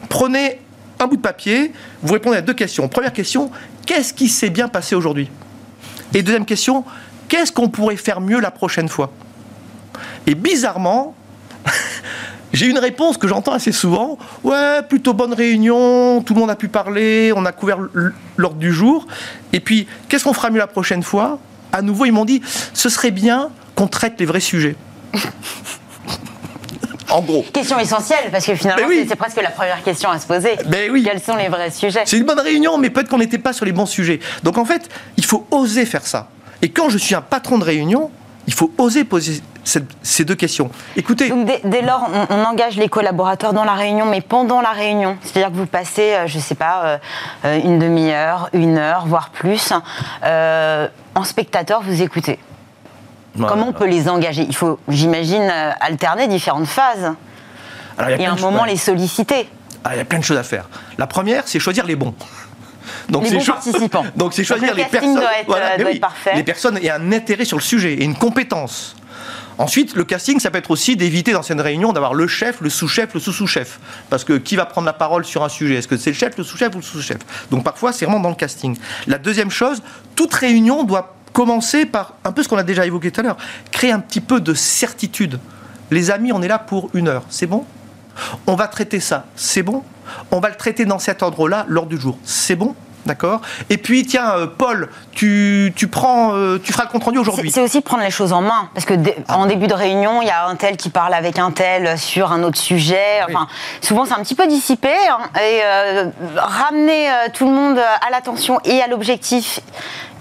E: prenez un bout de papier, vous répondez à deux questions. Première question, qu'est-ce qui s'est bien passé aujourd'hui? Et deuxième question, qu'est-ce qu'on pourrait faire mieux la prochaine fois? Et bizarrement, j'ai une réponse que j'entends assez souvent. Ouais, plutôt bonne réunion, tout le monde a pu parler, on a couvert l'ordre du jour. Et puis, qu'est-ce qu'on fera mieux la prochaine fois? À nouveau, ils m'ont dit, ce serait bien qu'on traite les vrais sujets. en gros.
A: Question essentielle, parce que finalement,
E: oui.
A: c'est- presque la première question à se poser.
E: Mais oui.
A: Quels sont les vrais sujets?
E: C'est une bonne réunion, mais peut-être qu'on n'était pas sur les bons sujets. Donc en fait, il faut oser faire ça. Et quand je suis un patron de réunion, il faut oser poser cette- ces deux questions. Écoutez,
A: Donc dès, dès lors, on, on engage les collaborateurs dans la réunion, mais pendant la réunion, c'est-à-dire que vous passez, euh, je sais pas, euh, euh, une demi-heure, une heure, voire plus, euh, en spectateur, vous écoutez. Comment on peut les engager? Il faut, j'imagine, euh, alterner différentes phases
E: Alors, il y a
A: et à un moment les solliciter.
E: Ah, il y a plein de choses à faire. La première, c'est choisir les bons. Donc,
A: Les
E: c'est
A: bons
E: cho-
A: participants.
E: Donc c'est choisir
A: Donc, le
E: les
A: casting
E: personnes.
A: doit être, euh, être parfait.
E: Les personnes et un intérêt sur le sujet et une compétence. Ensuite, le casting, ça peut être aussi d'éviter dans cette réunion d'avoir le chef, le sous-chef, le sous-sous-chef. Parce que qui va prendre la parole sur un sujet? Est-ce que c'est le chef, le sous-chef ou le sous-chef? Donc parfois, c'est vraiment dans le casting. La deuxième chose, toute réunion doit commencer par un peu ce qu'on a déjà évoqué tout à l'heure, créer un petit peu de certitude. Les amis, on est là pour une heure, c'est bon? On va traiter ça, c'est bon? On va le traiter dans cet ordre-là, lors du jour, c'est bon? D'accord? Et puis, tiens, euh, Paul, tu, tu prends, euh, tu feras le compte-rendu aujourd'hui.
A: c'est aussi prendre les choses en main, parce que
E: Ah.
A: en début de réunion, il y a un tel qui parle avec un tel sur un autre sujet. Enfin, souvent c'est un petit peu dissipé hein, et euh, ramener tout le monde à l'attention et à l'objectif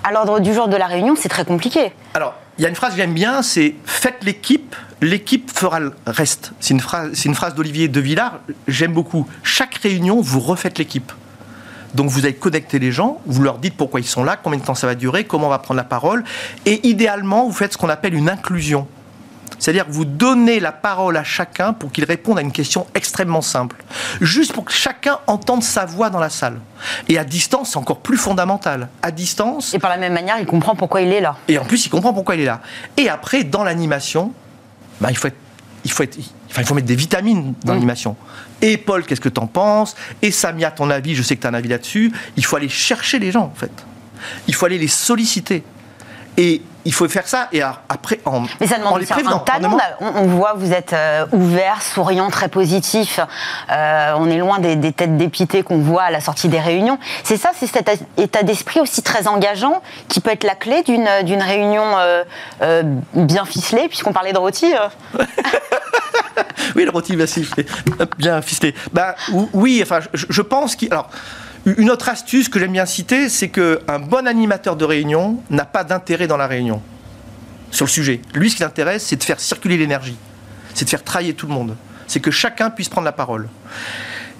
A: à l'ordre du jour de la réunion, c'est très compliqué.
E: Alors, il y a une phrase que j'aime bien, c'est faites l'équipe, l'équipe fera le reste. C'est une phrase, d'Olivier De Villard, j'aime beaucoup. Chaque réunion, vous refaites l'équipe. Donc vous allez connecter les gens, vous leur dites pourquoi ils sont là, combien de temps ça va durer, comment on va prendre la parole, et idéalement, vous faites ce qu'on appelle une inclusion. C'est-à-dire que vous donnez la parole à chacun pour qu'il réponde à une question extrêmement simple. Juste pour que chacun entende sa voix dans la salle. Et à distance, c'est encore plus fondamental. À distance.
A: Et par la même manière, il comprend pourquoi il est là.
E: Et en plus, il comprend pourquoi il est là. Et après, dans l'animation, bah, il, faut il, faut être, il faut mettre des vitamines dans l'animation. Et Paul, qu'est-ce que tu en penses? Et Samia, ton avis, je sais que tu as un avis là-dessus. Il faut aller chercher les gens, en fait. Il faut aller les solliciter. Et il faut faire ça et après en
A: Mais ça demande un talent. On, voit vous êtes euh, ouvert, souriant, très positif. Euh, on est loin des, têtes dépitées qu'on voit à la sortie des réunions. C'est ça, c'est cet état d'esprit aussi très engageant qui peut être la clé d'une réunion euh, bien ficelée, puisqu'on parlait de rôti.
E: oui, le rôti bien ficelé. Bien ficelé. Bah, oui, enfin, je, je pense qu'il. Alors, une autre astuce que j'aime bien citer, c'est qu'un bon animateur de réunion n'a pas d'intérêt dans la réunion sur le sujet. Lui, ce qui l'intéresse, c'est de faire circuler l'énergie, c'est de faire travailler tout le monde, c'est que chacun puisse prendre la parole.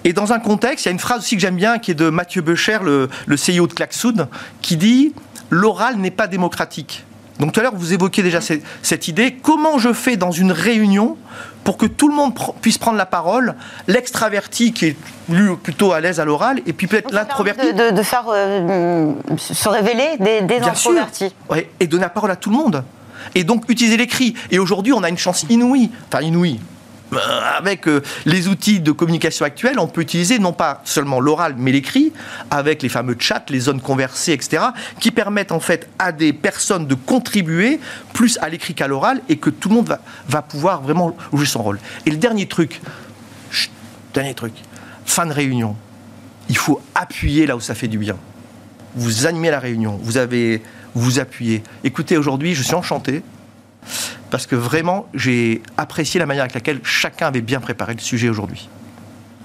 E: Et dans un contexte, il y a une phrase aussi que j'aime bien qui est de Mathieu Becher, le, le CEO de Klaxoon, qui dit L'oral n'est pas démocratique. Donc tout à l'heure, vous évoquiez déjà cette, idée. Comment je fais dans une réunion pour que tout le monde puisse prendre la parole, l'extraverti qui est lui plutôt à l'aise à l'oral, et puis peut-être l'introverti.
A: De, faire euh, se révéler des, des introvertis.
E: et donner la parole à tout le monde. Et donc utiliser l'écrit. Et aujourd'hui, on a une chance inouïe. Enfin, inouïe. Euh, avec euh, les outils de communication actuels, on peut utiliser non pas seulement l'oral, mais l'écrit, avec les fameux chats, les zones conversées, etc., qui permettent en fait à des personnes de contribuer plus à l'écrit qu'à l'oral et que tout le monde va, pouvoir vraiment jouer son rôle. Et le dernier truc, dernier truc, fin de réunion, il faut appuyer là où ça fait du bien. Vous animez la réunion, vous avez, vous appuyez. Écoutez, aujourd'hui, je suis enchanté parce que vraiment, j'ai apprécié la manière avec laquelle chacun avait bien préparé le sujet aujourd'hui.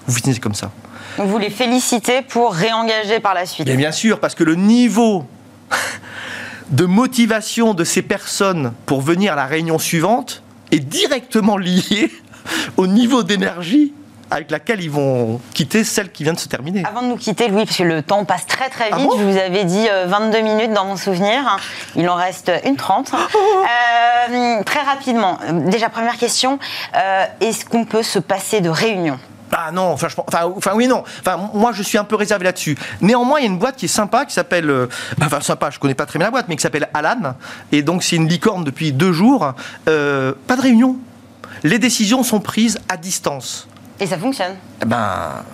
E: Vous finissez comme ça.
A: Vous les félicitez pour réengager par la suite.
E: Et bien sûr, parce que le niveau de motivation de ces personnes pour venir à la réunion suivante est directement lié au niveau d'énergie avec laquelle ils vont quitter celle qui vient de se terminer.
A: Avant de nous quitter, Louis, parce que le temps passe très très ah vite, je vous avais dit 22 euh, minutes dans mon souvenir, il en reste une trente. Euh, très rapidement, déjà première question, euh, est-ce qu'on peut se passer de réunion?
E: Ah non, enfin, enfin, oui, non. Enfin, moi, je suis un peu réservé là-dessus. Néanmoins, il y a une boîte qui est sympa, qui s'appelle, enfin sympa, je connais pas très bien la boîte, mais qui s'appelle Alan. Et donc, c'est une licorne depuis deux jours. pas de réunion. Les décisions sont prises à distance.
A: Et ça fonctionne
E: eh Ben,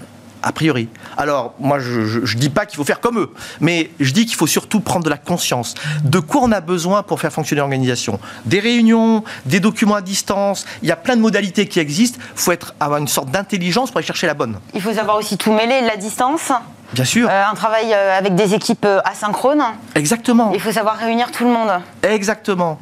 E: a priori. Alors, moi, je ne dis pas qu'il faut faire comme eux, mais je dis qu'il faut surtout prendre de la conscience. De quoi on a besoin pour faire fonctionner l'organisation? Des réunions, des documents à distance, il y a plein de modalités qui existent. Il faut être, avoir une sorte d'intelligence pour aller chercher la bonne.
A: Il faut savoir aussi tout mêler, la distance
E: Bien sûr.
A: Euh, un travail euh, avec des équipes euh, asynchrones.
E: Exactement.
A: Il faut savoir réunir tout le monde.
E: Exactement.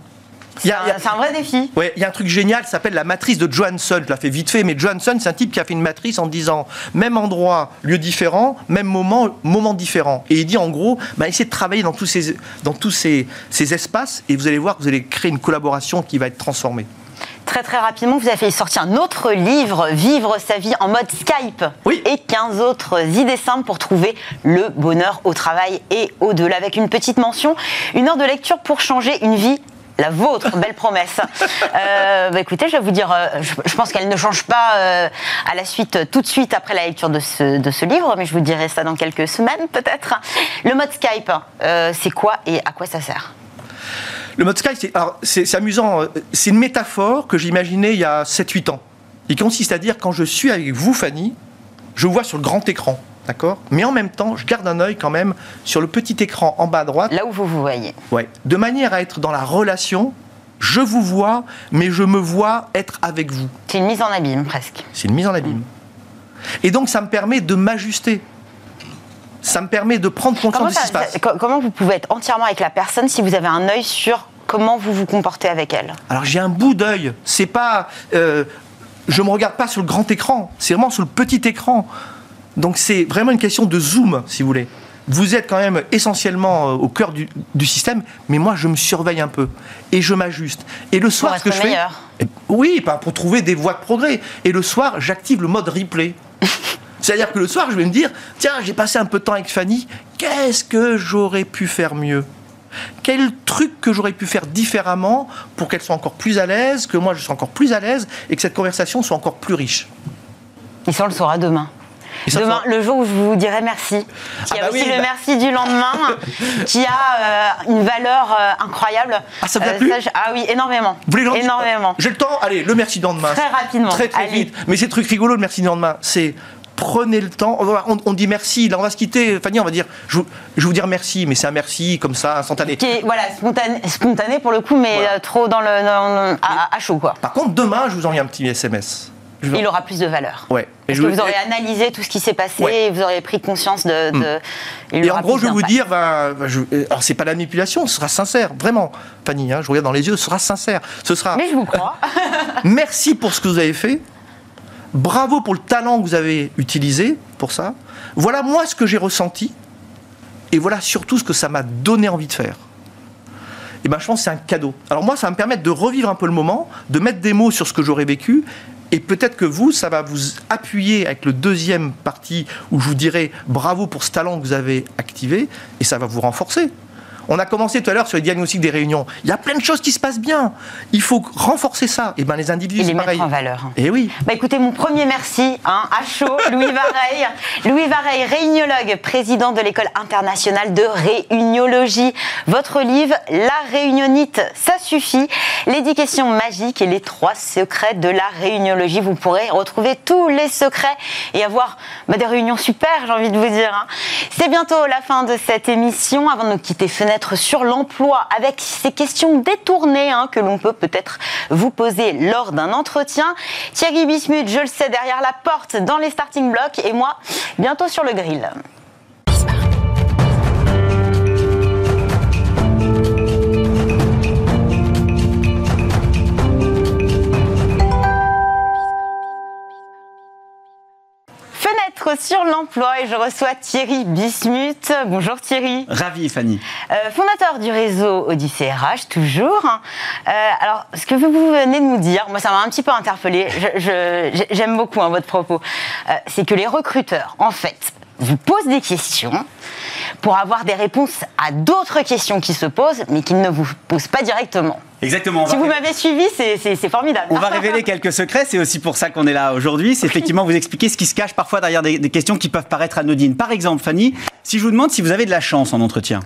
A: C'est un, vrai défi.
E: Oui, il y a un truc génial qui s'appelle la matrice de Johansson. Je l'ai fait vite fait, mais Johansson, c'est un type qui a fait une matrice en disant même endroit, lieu différent, même moment, moment différent. Et il dit en gros, bah, essayez de travailler dans tous, ces, dans tous ces, ces espaces et vous allez voir que vous allez créer une collaboration qui va être transformée
A: très très rapidement, vous avez fait sortir un autre livre, Vivre sa vie en mode Skype.
E: Oui.
A: Et 15 autres idées simples pour trouver le bonheur au travail et au-delà. Avec une petite mention, une heure de lecture pour changer une vie la vôtre, belle promesse. Euh, bah, écoutez, je vais vous dire, euh, je, pense qu'elle ne change pas euh, à la suite, tout de suite après la lecture de ce, de ce livre, mais je vous dirai ça dans quelques semaines peut-être. Le mode Skype, c'est quoi et à quoi ça sert?
E: Le mode Skype, c'est amusant, c'est une métaphore que j'ai imaginée il y a 7-8 ans. Il consiste à dire, quand je suis avec vous, Fanny, je vous vois sur le grand écran. D'accord Mais en même temps, je garde un œil quand même sur le petit écran en bas à droite.
A: Là où vous vous voyez.
E: Ouais. De manière à être dans la relation, je vous vois, mais je me vois être avec vous.
A: C'est une mise en abîme presque.
E: C'est une mise en abîme. Et donc ça me permet de m'ajuster. Ça me permet de prendre conscience de ce qui se passe.
A: Comment vous pouvez être entièrement avec la personne si vous avez un œil sur comment vous vous comportez avec elle?
E: Alors j'ai un bout d'œil. C'est pas, euh, je me regarde pas sur le grand écran. C'est vraiment sur le petit écran. Donc c'est vraiment une question de zoom, si vous voulez. Vous êtes quand même essentiellement euh, au cœur du, système, mais moi je me surveille un peu et je m'ajuste. Et le soir,
A: ce que je fais,
E: oui, pour trouver des voies de progrès. Et le soir, j'active le mode replay. C'est-à-dire que le soir, je vais me dire, tiens, j'ai passé un peu de temps avec Fanny, qu'est-ce que j'aurais pu faire mieux? Quel truc que j'aurais pu faire différemment pour qu'elle soit encore plus à l'aise, que moi je sois encore plus à l'aise et que cette conversation soit encore plus riche?
A: Et ça, on le saura demain. Demain, le jour où je vous dirai merci.
E: Ah
A: a
E: bah
A: aussi
E: oui,
A: le
E: bah-
A: merci du lendemain, qui a euh, une valeur euh, incroyable.
E: Ah, ça vous a plu
A: je- Ah oui, énormément.
E: Vous voulez le-
A: énormément.
E: J'ai le temps Allez, le merci du lendemain.
A: Très rapidement,
E: Très très
A: allez.
E: vite. Mais c'est le truc rigolo, le merci du lendemain. C'est prenez le temps. On, dit merci. Là, on va se quitter. Fanny, on va dire je, je vais vous dire merci, mais c'est un merci comme ça, instantané.
A: Qui est voilà, spontané, spontané pour le coup, mais
E: Voilà.
A: euh, trop dans le, dans le- à, à chaud quoi.
E: Par contre, demain, je vous envoie un petit SMS.
A: Il aura plus de valeur.
E: Ouais.
A: Parce que
E: vous-
A: aurez analysé tout ce qui s'est passé
E: Ouais. Hmm.
A: et vous aurez pris conscience de. de- il
E: Et en gros, je vais vous dire, ben, ben, je- euh, alors c'est pas la manipulation, ce sera sincère, vraiment. Fanny, hein, je regarde dans les yeux, ce sera sincère. Ce sera
A: Mais je vous crois.
E: merci pour ce que vous avez fait. Bravo pour le talent que vous avez utilisé pour ça. Voilà moi ce que j'ai ressenti. Et voilà surtout ce que ça m'a donné envie de faire. Et ben je pense que c'est un cadeau. Alors moi, ça va me permettre de revivre un peu le moment, de mettre des mots sur ce que j'aurais vécu. Et peut-être que vous, ça va vous appuyer avec le deuxième partie où je vous dirai bravo pour ce talent que vous avez activé et ça va vous renforcer. On a commencé tout à l'heure sur les diagnostics des réunions. Il y a plein de choses qui se passent bien. Il faut renforcer ça. Et ben les individus,
A: Et les
E: c'est
A: mettre
E: pareil.
A: en valeur.
E: Et oui.
A: Bah écoutez, mon premier merci, hein, à chaud, Louis Vareille. Louis Vareille, réuniologue, président de l'école internationale de réuniologie. Votre livre, La réunionite, ça suffit. Les 10 questions magiques et les trois secrets de la réuniologie. Vous pourrez retrouver tous les secrets et avoir bah, des réunions super, j'ai envie de vous dire. hein. C'est bientôt la fin de cette émission. Avant de nous quitter, fenêtre sur l'emploi avec ces questions détournées hein, que l'on peut peut-être vous poser lors d'un entretien. Thierry Bismuth, je le sais, derrière la porte dans les starting blocks et moi, bientôt sur le grill. Sur l'emploi et je reçois Thierry Bismuth. Bonjour Thierry.
F: Ravi, Fanny.
A: Euh, fondateur du réseau Odyssée RH, toujours. Euh, alors, ce que vous venez de nous dire, moi, ça m'a un petit peu interpellé. J'aime beaucoup hein, votre propos. Euh, c'est que les recruteurs, en fait, vous posent des questions pour avoir des réponses à d'autres questions qui se posent, mais qu'ils ne vous posent pas directement.
F: Exactement.
A: Si vous m'avez suivi, c'est- formidable.
F: On va révéler quelques secrets, c'est aussi pour ça qu'on est là aujourd'hui. C'est effectivement vous expliquer ce qui se cache parfois derrière des, des questions qui peuvent paraître anodines. Par exemple, Fanny, si je vous demande si vous avez de la chance en entretien.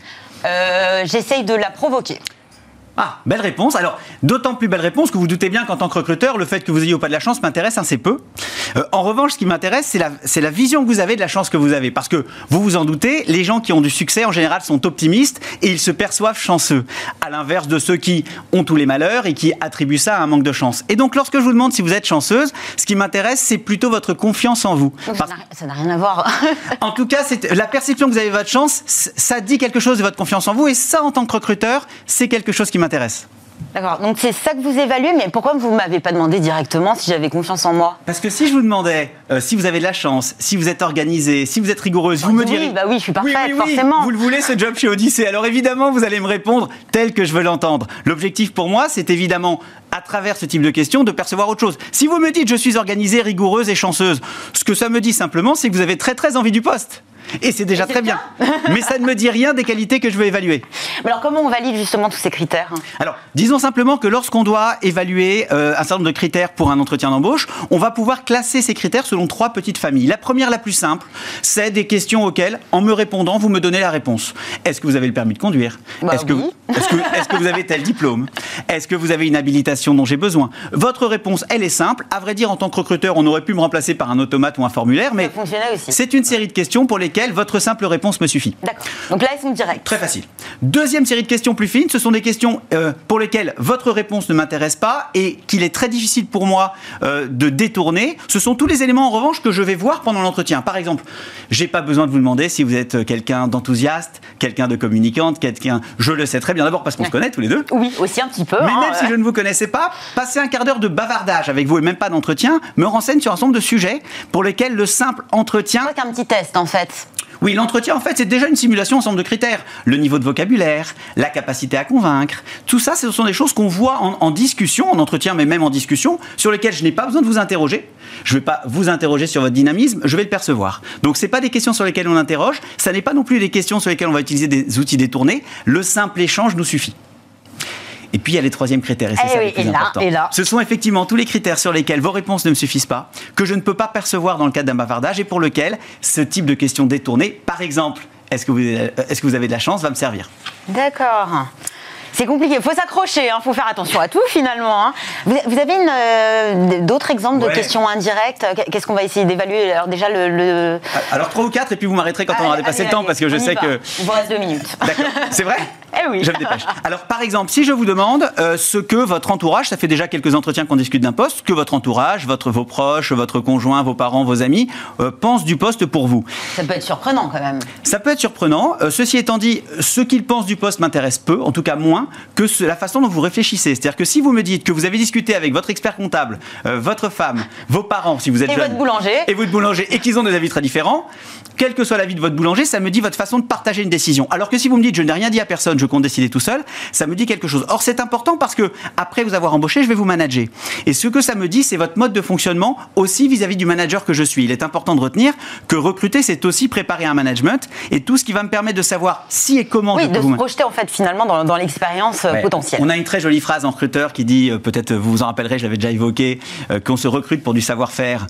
A: Euh, J'essaye de la provoquer.
F: Ah, belle réponse. Alors, d'autant plus belle réponse que vous doutez bien qu'en tant que recruteur, le fait que vous ayez ou pas de la chance m'intéresse assez peu. Euh, en revanche, ce qui m'intéresse, c'est la, c'est la vision que vous avez de la chance que vous avez. Parce que, vous vous en doutez, les gens qui ont du succès, en général, sont optimistes et ils se perçoivent chanceux. À l'inverse de ceux qui ont tous les malheurs et qui attribuent ça à un manque de chance. Et donc, lorsque je vous demande si vous êtes chanceuse, ce qui m'intéresse, c'est plutôt votre confiance en vous.
A: Ça
F: Parce-
A: n'a- Ça n'a rien à voir.
F: en tout cas, c'est la perception que vous avez de votre chance, ça dit quelque chose de votre confiance en vous, et ça, en tant que recruteur, c'est quelque chose qui m'intéresse.
A: D'accord, donc c'est ça que vous évaluez, mais pourquoi vous ne m'avez pas demandé directement si j'avais confiance en moi?
F: Parce que si je vous demandais euh, si vous avez de la chance, si vous êtes organisé, si vous êtes rigoureuse, vous
A: Oui,
F: me diriez.
A: bah oui, je suis parfaite,
F: Oui, oui, oui,
A: forcément.
F: Vous le voulez ce job chez Odyssée. Alors évidemment, vous allez me répondre tel que je veux l'entendre. L'objectif pour moi, c'est évidemment, à travers ce type de questions, de percevoir autre chose. Si vous me dites je suis organisée, rigoureuse et chanceuse, ce que ça me dit simplement, c'est que vous avez très très envie du poste. Et c'est déjà
A: Et
F: très bien. Mais ça ne me dit rien des qualités que je veux évaluer.
A: Mais alors comment on valide justement tous ces critères
F: Alors, disons simplement que lorsqu'on doit évaluer euh, un certain nombre de critères pour un entretien d'embauche, on va pouvoir classer ces critères selon trois petites familles. La première, la plus simple, c'est des questions auxquelles, en me répondant, vous me donnez la réponse. Est-ce que vous avez le permis de conduire?
A: Bah
F: Est-ce que, est-ce que, vous avez tel diplôme? Est-ce que vous avez une habilitation dont j'ai besoin? Votre réponse, elle est simple. À vrai dire, en tant que recruteur, on aurait pu me remplacer par un automate ou un formulaire, mais c'est une série de questions pour lesquelles votre simple réponse me suffit.
A: D'accord. Donc là, elles sont directes.
F: Très facile. Deuxième série de questions plus fines, ce sont des questions euh, pour lesquelles votre réponse ne m'intéresse pas et qu'il est très difficile pour moi euh, de détourner. Ce sont tous les éléments en revanche que je vais voir pendant l'entretien. Par exemple, j'ai pas besoin de vous demander si vous êtes euh, quelqu'un d'enthousiaste, quelqu'un de communicante, quelqu'un. Je le sais très bien d'abord parce qu'on se connaît tous les deux.
A: Oui, aussi un petit peu.
F: Mais
A: hein,
F: même si je ne vous connaissais pas, passer un quart d'heure de bavardage avec vous et même pas d'entretien me renseigne sur un certain nombre de sujets pour lesquels le simple entretien
A: c'est qu'un petit test en fait.
F: Oui, l'entretien, en fait, c'est déjà une simulation ensemble de critères. Le niveau de vocabulaire, la capacité à convaincre. Tout ça, ce sont des choses qu'on voit en, discussion, en entretien, mais même en discussion, sur lesquelles je n'ai pas besoin de vous interroger. Je ne vais pas vous interroger sur votre dynamisme, je vais le percevoir. Donc, ce pas des questions sur lesquelles on interroge, ça n'est pas non plus des questions sur lesquelles on va utiliser des outils détournés. Le simple échange nous suffit. Et puis il y a les troisièmes critères, et c'est
A: Eh
F: ça
A: oui,
F: le plus
A: et là,
F: important.
A: et là.
F: Ce sont effectivement tous les critères sur lesquels vos réponses ne me suffisent pas, que je ne peux pas percevoir dans le cadre d'un bavardage, et pour lequel ce type de questions détournées, par exemple, est-ce que, vous, euh, est-ce que vous avez de la chance, va me servir.
A: D'accord. C'est compliqué, il faut s'accrocher, il faut faire attention à tout finalement. hein. Vous, avez une, euh, d'autres exemples de questions indirectes Qu'est-ce qu'on va essayer d'évaluer? Alors déjà le... le-
F: Alors trois ou quatre, et puis vous m'arrêterez quand on aura
A: Allez,
F: dépassé le temps, parce que je sais que...
A: Il vous reste deux minutes.
F: D'accord, c'est vrai?
A: Eh oui.
F: Je me dépêche. Alors, par exemple, si je vous demande euh, ce que votre entourage, ça fait déjà quelques entretiens qu'on discute d'un poste, que votre entourage, votre, vos proches, votre conjoint, vos parents, vos amis, euh, pensent du poste pour vous.
A: Ça peut être surprenant quand même.
F: Ça peut être surprenant. Euh, ceci étant dit, ce qu'ils pensent du poste m'intéresse peu, en tout cas moins, que ce- la façon dont vous réfléchissez. C'est-à-dire que si vous me dites que vous avez discuté avec votre expert comptable, votre femme, vos parents, si vous êtes
A: Et
F: jeune,
A: votre boulanger.
F: et votre boulanger, et qu'ils ont des avis très différents, quel que soit l'avis de votre boulanger, ça me dit votre façon de partager une décision. Alors que si vous me dites je n'ai rien dit à personne, je compte décider tout seul, ça me dit quelque chose. Or c'est important parce que après vous avoir embauché, je vais vous manager. Et ce que ça me dit, c'est votre mode de fonctionnement aussi vis-à-vis du manager que je suis. Il est important de retenir que recruter, c'est aussi préparer un management et tout ce qui va me permettre de savoir si et comment
A: Oui,
F: je
A: de
F: peux
A: se
F: vous
A: projeter en fait finalement dans, dans l'expérience euh,
F: Ouais.
A: potentielle.
F: On a une très jolie phrase en recruteur qui dit, euh, peut-être vous vous en rappellerez, je l'avais déjà évoqué, euh, qu'on se recrute pour du savoir-faire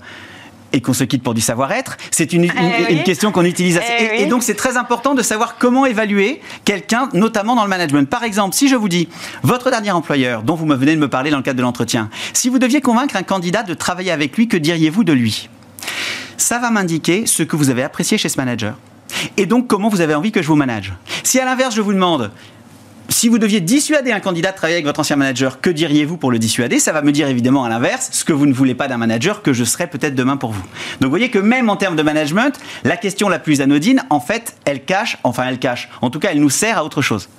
F: et qu'on se quitte pour du savoir-être. C'est une, une-
A: Eh oui.
F: une question qu'on utilise assez.
A: Eh
F: et,
A: oui.
F: et donc c'est très important de savoir comment évaluer quelqu'un, notamment dans le management. Par exemple, si je vous dis, votre dernier employeur, dont vous me venez de me parler dans le cadre de l'entretien, si vous deviez convaincre un candidat de travailler avec lui, que diriez-vous de lui? Ça va m'indiquer ce que vous avez apprécié chez ce manager. Et donc, comment vous avez envie que je vous manage? Si à l'inverse, je vous demande, si vous deviez dissuader un candidat de travailler avec votre ancien manager, que diriez-vous pour le dissuader? Ça va me dire évidemment à l'inverse ce que vous ne voulez pas d'un manager que je serai peut-être demain pour vous. Donc voyez que même en termes de management, la question la plus anodine, en fait, elle cache, enfin elle cache, en tout cas elle nous sert à autre chose.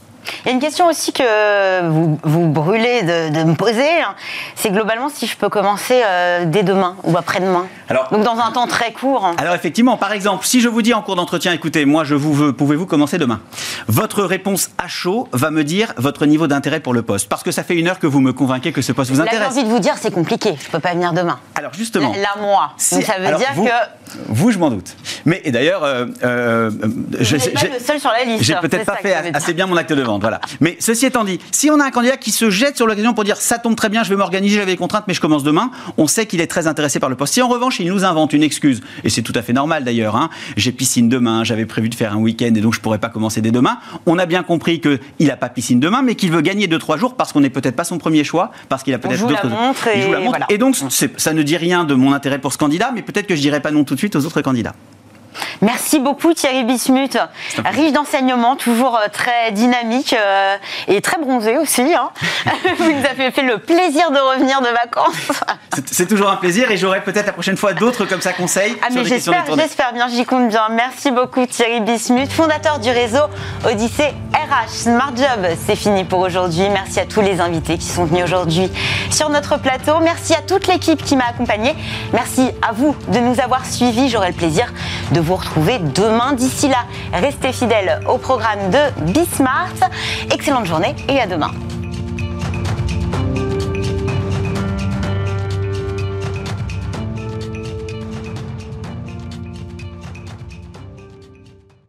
A: Il y a une question aussi que vous, vous brûlez de, de me poser, hein. c'est globalement si je peux commencer euh, dès demain ou après-demain. Donc dans un temps très court. hein.
F: Alors effectivement, par exemple, si je vous dis en cours d'entretien, écoutez, moi je vous veux, pouvez-vous commencer demain? Votre réponse à chaud va me dire votre niveau d'intérêt pour le poste, parce que ça fait une heure que vous me convainquez que ce poste vous
A: Là, j'ai
F: intéresse.
A: envie de vous dire, c'est compliqué, je peux pas venir demain.
F: Alors justement,
A: Là, moi.
F: si-
A: Donc ça veut dire
F: vous-
A: que
F: vous, je m'en doute. Mais d'ailleurs, euh, euh, je-
A: pas le seul sur la liste.
F: J'ai peut-être pas fait assez bien mon acte de voilà. Mais ceci étant dit, si on a un candidat qui se jette sur l'occasion pour dire ça tombe très bien, je vais m'organiser, j'avais les contraintes, mais je commence demain, on sait qu'il est très intéressé par le poste. Si en revanche il nous invente une excuse, et c'est tout à fait normal d'ailleurs, hein, j'ai piscine demain, j'avais prévu de faire un week-end et donc je pourrais pas commencer dès demain, on a bien compris qu'il n'a pas piscine demain, mais qu'il veut gagner 2-3 jours parce qu'on n'est peut-être pas son premier choix, parce qu'il a peut-être d'autres.
A: et.
F: Et donc c'est- ça ne dit rien de mon intérêt pour ce candidat, mais peut-être que je dirais pas non tout de suite aux autres candidats.
A: Merci beaucoup Thierry Bismuth, riche d'enseignements, toujours euh, très dynamique euh, et très bronzé aussi. hein. Vous nous avez fait le plaisir de revenir de vacances.
F: C'est- toujours un plaisir et j'aurai peut-être la prochaine fois d'autres comme ça conseils
A: Ah mais j'espère, j'espère bien, j'y compte bien. Merci beaucoup Thierry Bismuth, fondateur du réseau Odyssée RH Smart Job. C'est fini pour aujourd'hui. Merci à tous les invités qui sont venus aujourd'hui sur notre plateau. Merci à toute l'équipe qui m'a accompagnée. Merci à vous de nous avoir suivis. J'aurai le plaisir vous retrouver demain. D'ici là, restez fidèles au programme de Bismart. Excellente journée et à demain.